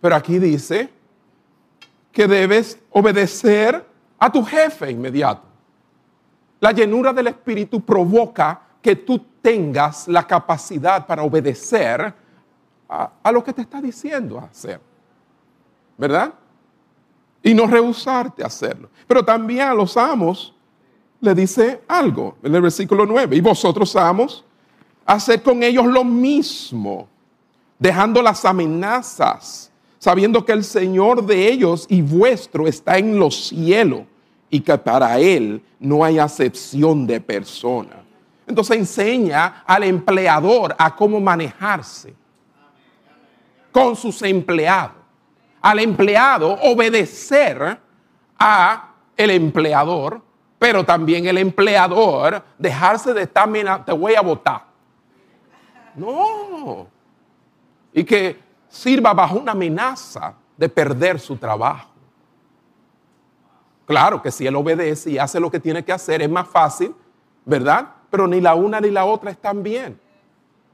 Pero aquí dice que debes obedecer a tu jefe inmediato. La llenura del Espíritu provoca que tú tengas la capacidad para obedecer a, lo que te está diciendo hacer. ¿Verdad? Y no rehusarte a hacerlo. Pero también a los amos le dice algo en el versículo 9. Y vosotros amos, hacer con ellos lo mismo, dejando las amenazas, sabiendo que el Señor de ellos y vuestro está en los cielos y que para Él no hay acepción de persona. Entonces enseña al empleador a cómo manejarse con sus empleados. Al empleado obedecer a el empleador, pero también el empleador dejarse de estar, te voy a votar. No. Y que sirva bajo una amenaza de perder su trabajo. Claro que si él obedece y hace lo que tiene que hacer, es más fácil, ¿verdad? Pero ni la una ni la otra están bien.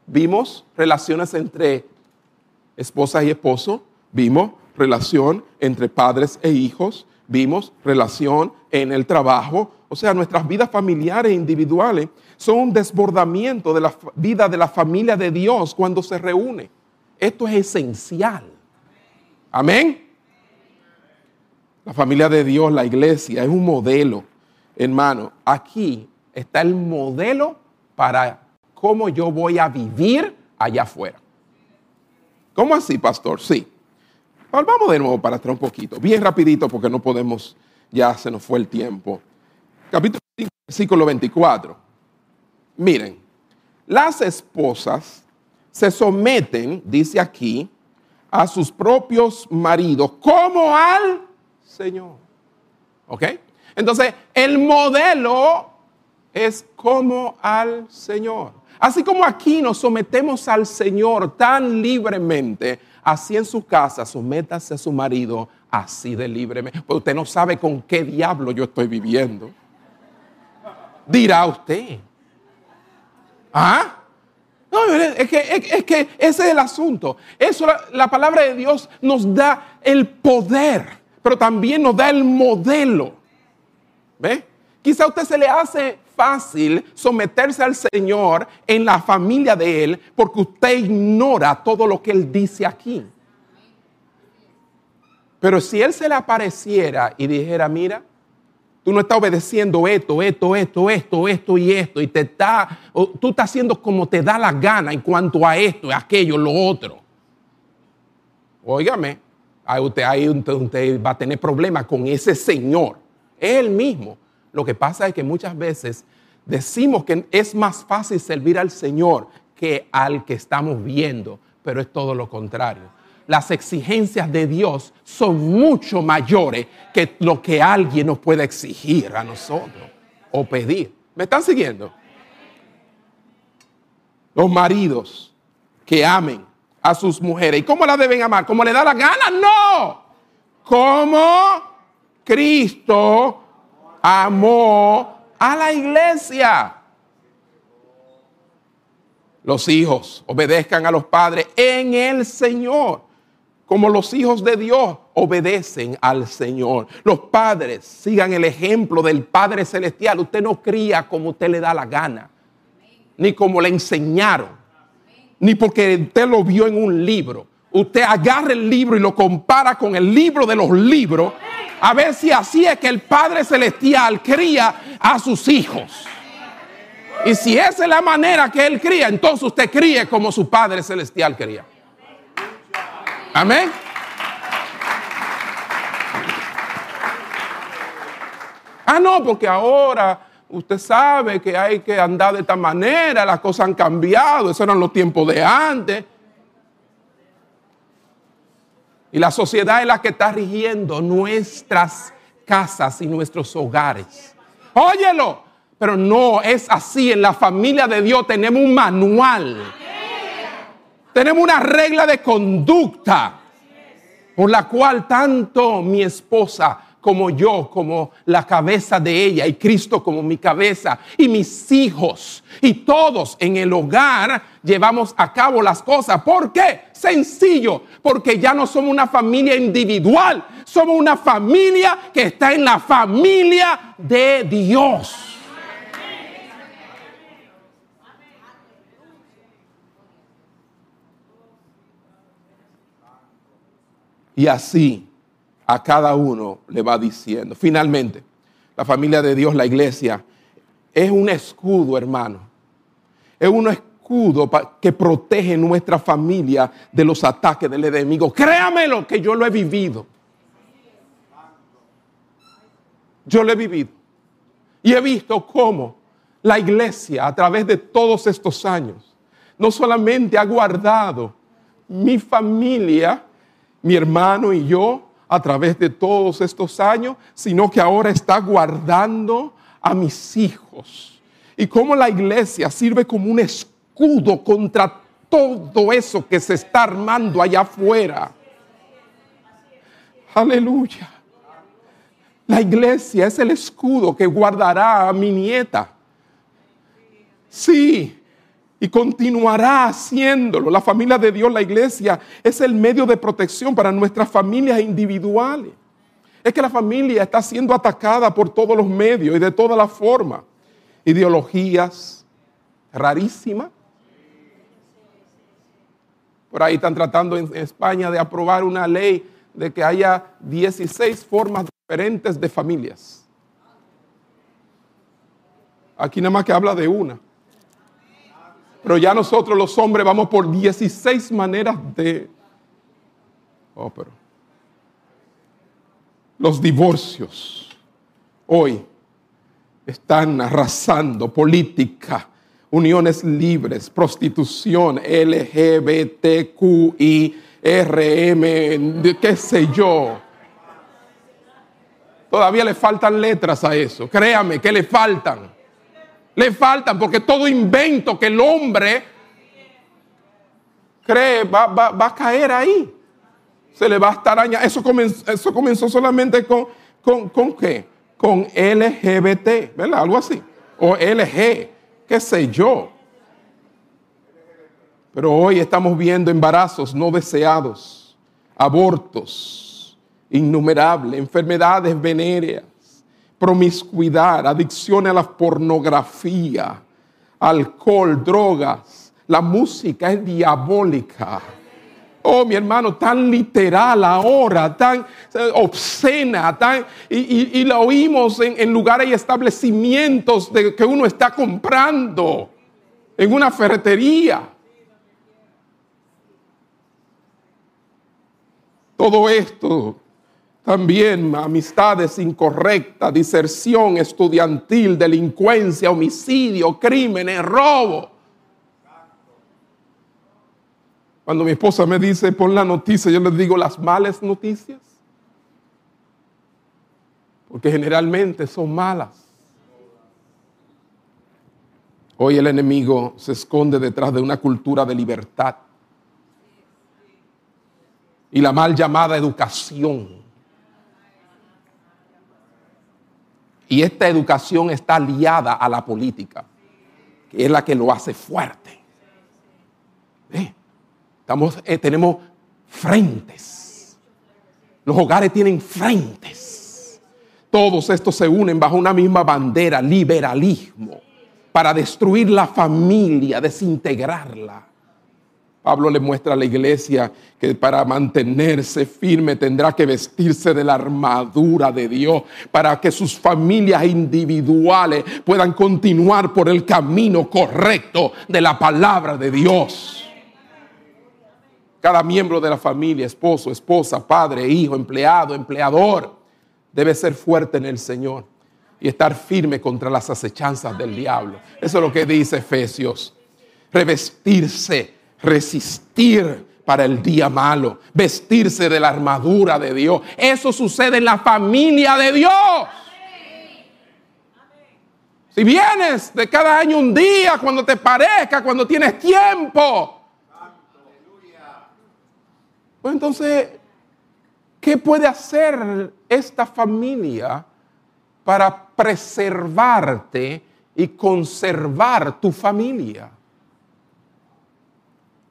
Vimos relaciones entre esposa y esposo, vimos relación entre padres e hijos, vimos relación en el trabajo, o sea, nuestras vidas familiares e individuales son un desbordamiento de la vida de la familia de Dios cuando se reúne. Esto es esencial. Amén. La familia de Dios, la iglesia, es un modelo, hermano. Aquí está el modelo para cómo yo voy a vivir allá afuera. ¿Cómo así, pastor? Sí. Vamos de nuevo para atrás un poquito, bien rapidito porque no podemos, ya se nos fue el tiempo. Capítulo 5, versículo 24. Miren, las esposas se someten, dice aquí, a sus propios maridos como al Señor. ¿Ok? Entonces, el modelo es como al Señor. Así como aquí nos sometemos al Señor tan libremente, así en su casa, sométase a su marido así de libremente. Pues usted no sabe con qué diablo yo estoy viviendo. Dirá usted. ¿Ah? No, es que, es, que ese es el asunto. Eso, la, la palabra de Dios nos da el poder, pero también nos da el modelo. ¿Ve? Quizá a usted se le hace fácil someterse al Señor en la familia de Él porque usted ignora todo lo que Él dice aquí. Pero si Él se le apareciera y dijera, mira, tú no estás obedeciendo esto, esto, esto, esto, esto y esto, y te está, tú estás haciendo como te da la gana en cuanto a esto, aquello, lo otro. Óigame, ahí usted, ahí usted va a tener problemas con ese Señor. El mismo. Lo que pasa es que muchas veces decimos que es más fácil servir al Señor que al que estamos viendo, pero es todo lo contrario. Las exigencias de Dios son mucho mayores que lo que alguien nos puede exigir a nosotros o pedir. ¿Me están siguiendo? Los maridos que amen a sus mujeres. ¿Y cómo la deben amar? ¿Cómo le da la gana? No. Como Cristo amó a la iglesia. Los hijos obedezcan a los padres en el Señor, como los hijos de Dios obedecen al Señor. Los padres sigan el ejemplo del Padre Celestial. Usted no cría como usted le da la gana, ni como le enseñaron, ni porque usted lo vio en un libro. Usted agarra el libro y lo compara con el libro de los libros a ver si así es que el Padre Celestial cría a sus hijos. Y si esa es la manera que Él cría, entonces usted críe como su Padre Celestial cría. Amén. Ah, no, porque ahora usted sabe que hay que andar de esta manera, las cosas han cambiado, esos eran los tiempos de antes. Y la sociedad es la que está rigiendo nuestras casas y nuestros hogares. Óyelo, pero no es así. En la familia de Dios tenemos un manual. Tenemos una regla de conducta. por la cual tanto mi esposa como yo, como la cabeza de ella, y Cristo como mi cabeza, y mis hijos, y todos en el hogar llevamos a cabo las cosas. ¿Por qué? Sencillo, porque ya no somos una familia individual, somos una familia que está en la familia de Dios. Y así a cada uno le va diciendo. Finalmente, la familia de Dios, la iglesia, es un escudo, hermano. Es un escudo que protege nuestra familia de los ataques del enemigo. Créamelo que yo lo he vivido. Yo lo he vivido. Y he visto cómo la iglesia, a través de todos estos años, no solamente ha guardado mi familia, mi hermano y yo, a través de todos estos años, sino que ahora está guardando a mis hijos. Y cómo la iglesia sirve como un escudo contra todo eso que se está armando allá afuera. Aleluya. La iglesia es el escudo que guardará a mi nieta. Sí, y continuará haciéndolo. La familia de Dios, la iglesia, es el medio de protección para nuestras familias individuales. Es que la familia está siendo atacada por todos los medios y de todas las formas. Ideologías rarísimas. Por ahí están tratando en España de aprobar una ley de que haya 16 formas diferentes de familias. Aquí nada más que habla de una. Pero ya nosotros los hombres vamos por 16 maneras de... Oh, pero... Los divorcios hoy están arrasando política, uniones libres, prostitución, LGBTQI, RM, qué sé yo. Todavía le faltan letras a eso. Créame que le faltan. Le faltan porque todo invento que el hombre cree va, a caer ahí. Se le va a estar añadiendo. Eso comenzó, eso comenzó solamente con, con, con qué? Con LGBT, ¿verdad? Algo así. O LG, qué sé yo. Pero hoy estamos viendo embarazos no deseados, abortos innumerables, enfermedades venéreas promiscuidad, adicción a la pornografía, alcohol, drogas. La música es diabólica. Oh, mi hermano, tan literal ahora, tan obscena, tan, y, la oímos en, en, lugares y establecimientos de que uno está comprando, en una ferretería. Todo esto también amistades incorrectas, diserción estudiantil, delincuencia, homicidio, crímenes, robo. Cuando mi esposa me dice, pon la noticia, yo le digo las malas noticias. Porque generalmente son malas. Hoy el enemigo se esconde detrás de una cultura de libertad y la mal llamada educación Y esta educación está liada a la política, que es la que lo hace fuerte. Estamos, eh, tenemos frentes. Los hogares tienen frentes. Todos estos se unen bajo una misma bandera, liberalismo, para destruir la familia, desintegrarla. Pablo le muestra a la iglesia que para mantenerse firme tendrá que vestirse de la armadura de Dios para que sus familias individuales puedan continuar por el camino correcto de la palabra de Dios. Cada miembro de la familia, esposo, esposa, padre, hijo, empleado, empleador, debe ser fuerte en el Señor y estar firme contra las acechanzas del diablo. Eso es lo que dice Efesios. Revestirse resistir para el día malo, vestirse de la armadura de Dios. Eso sucede en la familia de Dios. Si vienes de cada año un día, cuando te parezca, cuando tienes tiempo, pues entonces ¿Qué puede hacer esta familia para preservarte y conservar tu familia?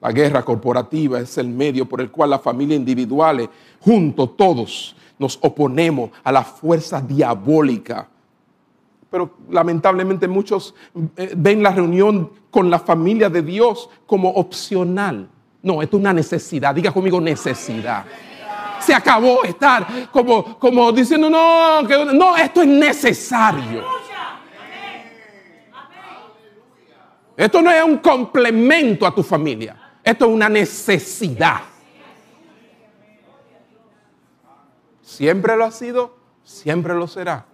La guerra corporativa es el medio por el cual las familias individuales, juntos todos, nos oponemos a la fuerza diabólica. Pero lamentablemente muchos eh, ven la reunión con la familia de Dios como opcional. No, esto es una necesidad. Diga conmigo necesidad. Se acabó estar como, como diciendo, no, no, esto es necesario. Esto no es un complemento a tu familia. Esto es una necesidad. Siempre lo ha sido, siempre lo será.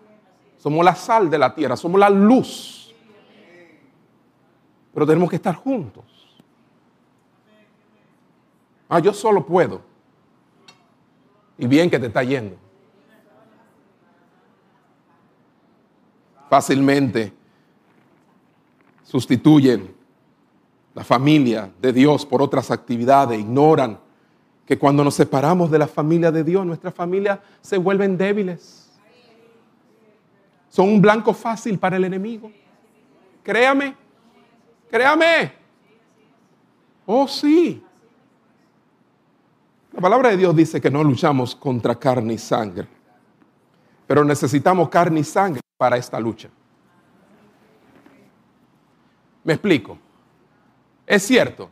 Somos la sal de la tierra, somos la luz. Pero tenemos que estar juntos. Ah, yo solo puedo. Y bien que te está yendo. Fácilmente sustituyen la familia de Dios por otras actividades, ignoran que cuando nos separamos de la familia de Dios, nuestras familias se vuelven débiles. Son un blanco fácil para el enemigo. Créame, créame. Oh, sí. La palabra de Dios dice que no luchamos contra carne y sangre, pero necesitamos carne y sangre para esta lucha. Me explico. Es cierto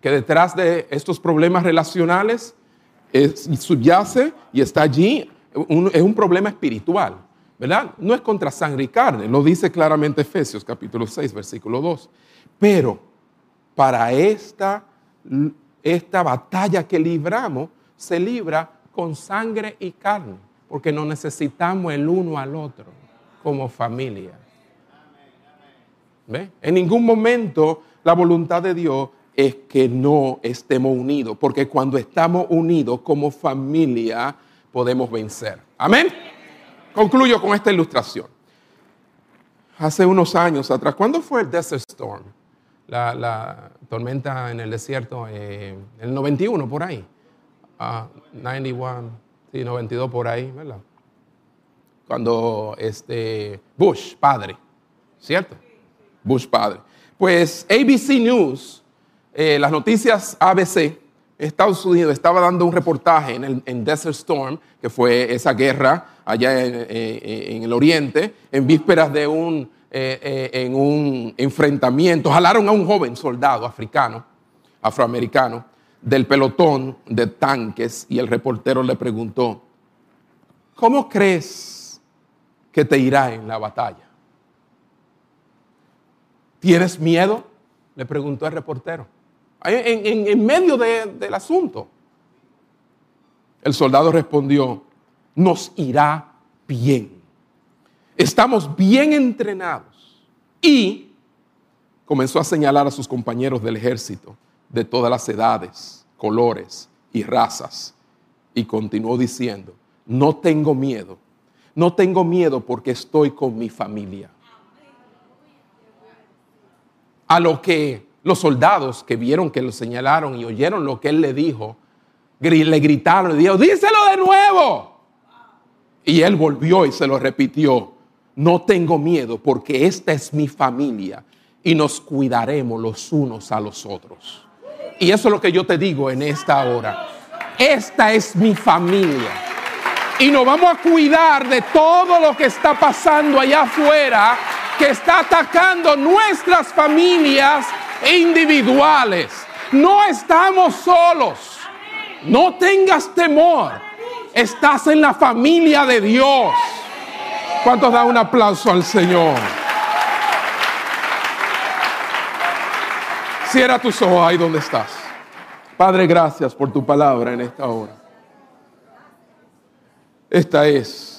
que detrás de estos problemas relacionales subyace y está allí, es un problema espiritual, ¿verdad? No es contra sangre y carne, lo dice claramente Efesios capítulo 6, versículo 2. Pero para esta, esta batalla que libramos, se libra con sangre y carne, porque no necesitamos el uno al otro como familia. ¿Ve? En ningún momento la voluntad de Dios es que no estemos unidos, porque cuando estamos unidos como familia podemos vencer. Amén. Concluyo con esta ilustración. Hace unos años atrás, ¿cuándo fue el Desert Storm? La, tormenta en el desierto, eh, el 91 por ahí. 91, ah, sí, 92 por ahí, ¿verdad? Cuando este Bush, padre, ¿cierto? Bush padre. Pues ABC News, eh, las noticias ABC, Estados Unidos estaba dando un reportaje en, el, Desert Storm, que fue esa guerra allá en, eh, el oriente, en vísperas de un, eh, en un enfrentamiento. Jalaron a un joven soldado africano, afroamericano, del pelotón de tanques y el reportero le preguntó, ¿cómo crees que te irá en la batalla? ¿Tienes miedo? Le preguntó el reportero. En, medio del asunto. El soldado respondió, nos irá bien. Estamos bien entrenados. Y comenzó a señalar a sus compañeros del ejército de todas las edades, colores y razas. Y continuó diciendo, no tengo miedo. No tengo miedo porque estoy con mi familia a lo que los soldados que vieron que lo señalaron y oyeron lo que él le dijo, le gritaron, le dijo, díselo de nuevo. Y él volvió y se lo repitió, no tengo miedo porque esta es mi familia y nos cuidaremos los unos a los otros. Y eso es lo que yo te digo en esta hora. Esta es mi familia. Y nos vamos a cuidar de todo lo que está pasando allá afuera que está atacando nuestras familias individuales. No estamos solos. No tengas temor. Estás en la familia de Dios. ¿Cuántos dan un aplauso al Señor? Cierra tus ojos ahí donde estás. Padre, gracias por tu palabra en esta hora. Esta es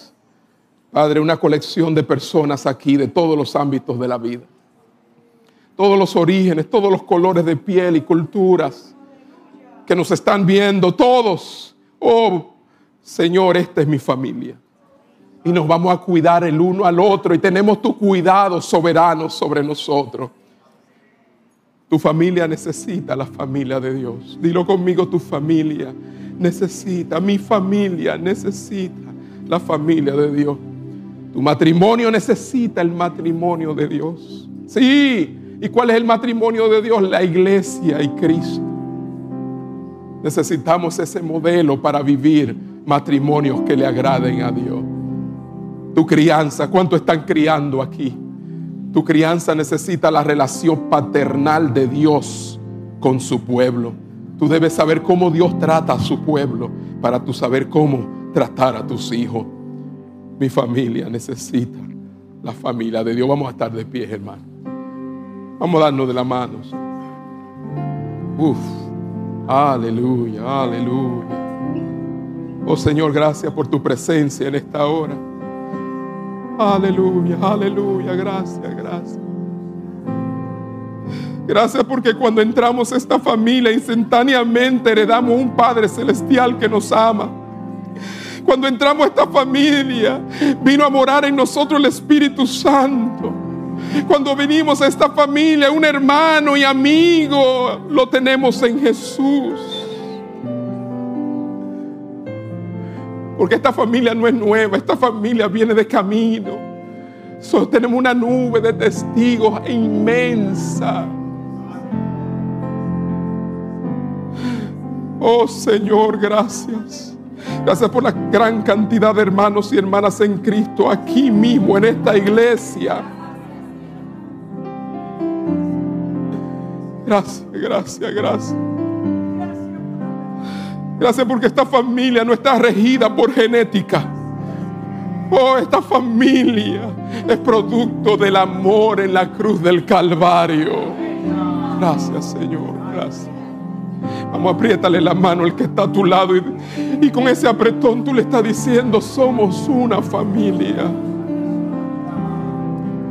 Padre, una colección de personas aquí de todos los ámbitos de la vida. Todos los orígenes, todos los colores de piel y culturas que nos están viendo, todos. Oh, Señor, esta es mi familia. Y nos vamos a cuidar el uno al otro y tenemos tu cuidado soberano sobre nosotros. Tu familia necesita la familia de Dios. Dilo conmigo, tu familia necesita, mi familia necesita la familia de Dios. Tu matrimonio necesita el matrimonio de Dios. Sí, ¿y cuál es el matrimonio de Dios? La iglesia y Cristo. Necesitamos ese modelo para vivir matrimonios que le agraden a Dios. Tu crianza, ¿cuánto están criando aquí? Tu crianza necesita la relación paternal de Dios con su pueblo. Tú debes saber cómo Dios trata a su pueblo para tú saber cómo tratar a tus hijos. Mi familia necesita la familia de Dios. Vamos a estar de pie, hermano. Vamos a darnos de las manos. Uf, aleluya, aleluya. Oh Señor, gracias por tu presencia en esta hora. Aleluya, aleluya, gracias, gracias. Gracias porque cuando entramos a esta familia instantáneamente heredamos un Padre Celestial que nos ama. Cuando entramos a esta familia vino a morar en nosotros el Espíritu Santo. Cuando venimos a esta familia, un hermano y amigo lo tenemos en Jesús. Porque esta familia no es nueva, esta familia viene de camino. tenemos una nube de testigos inmensa. Oh Señor, gracias. Gracias por la gran cantidad de hermanos y hermanas en Cristo aquí mismo, en esta iglesia. Gracias, gracias, gracias. Gracias porque esta familia no está regida por genética. Oh, esta familia es producto del amor en la cruz del Calvario. Gracias, Señor. Gracias. Vamos, apriétale la mano al que está a tu lado y, con ese apretón tú le estás diciendo, somos una familia.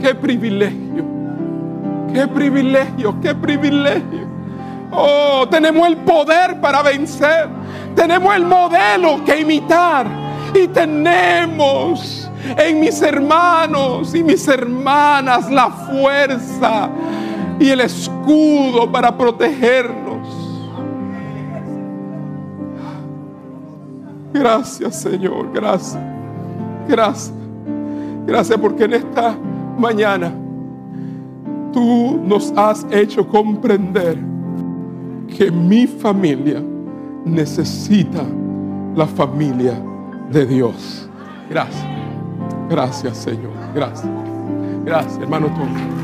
Qué privilegio, qué privilegio, qué privilegio. Oh, tenemos el poder para vencer. Tenemos el modelo que imitar. Y tenemos en mis hermanos y mis hermanas la fuerza y el escudo para protegernos. Gracias Señor, gracias. Gracias. Gracias porque en esta mañana tú nos has hecho comprender que mi familia necesita la familia de Dios. Gracias. Gracias, Señor. Gracias. Gracias, hermano Tom.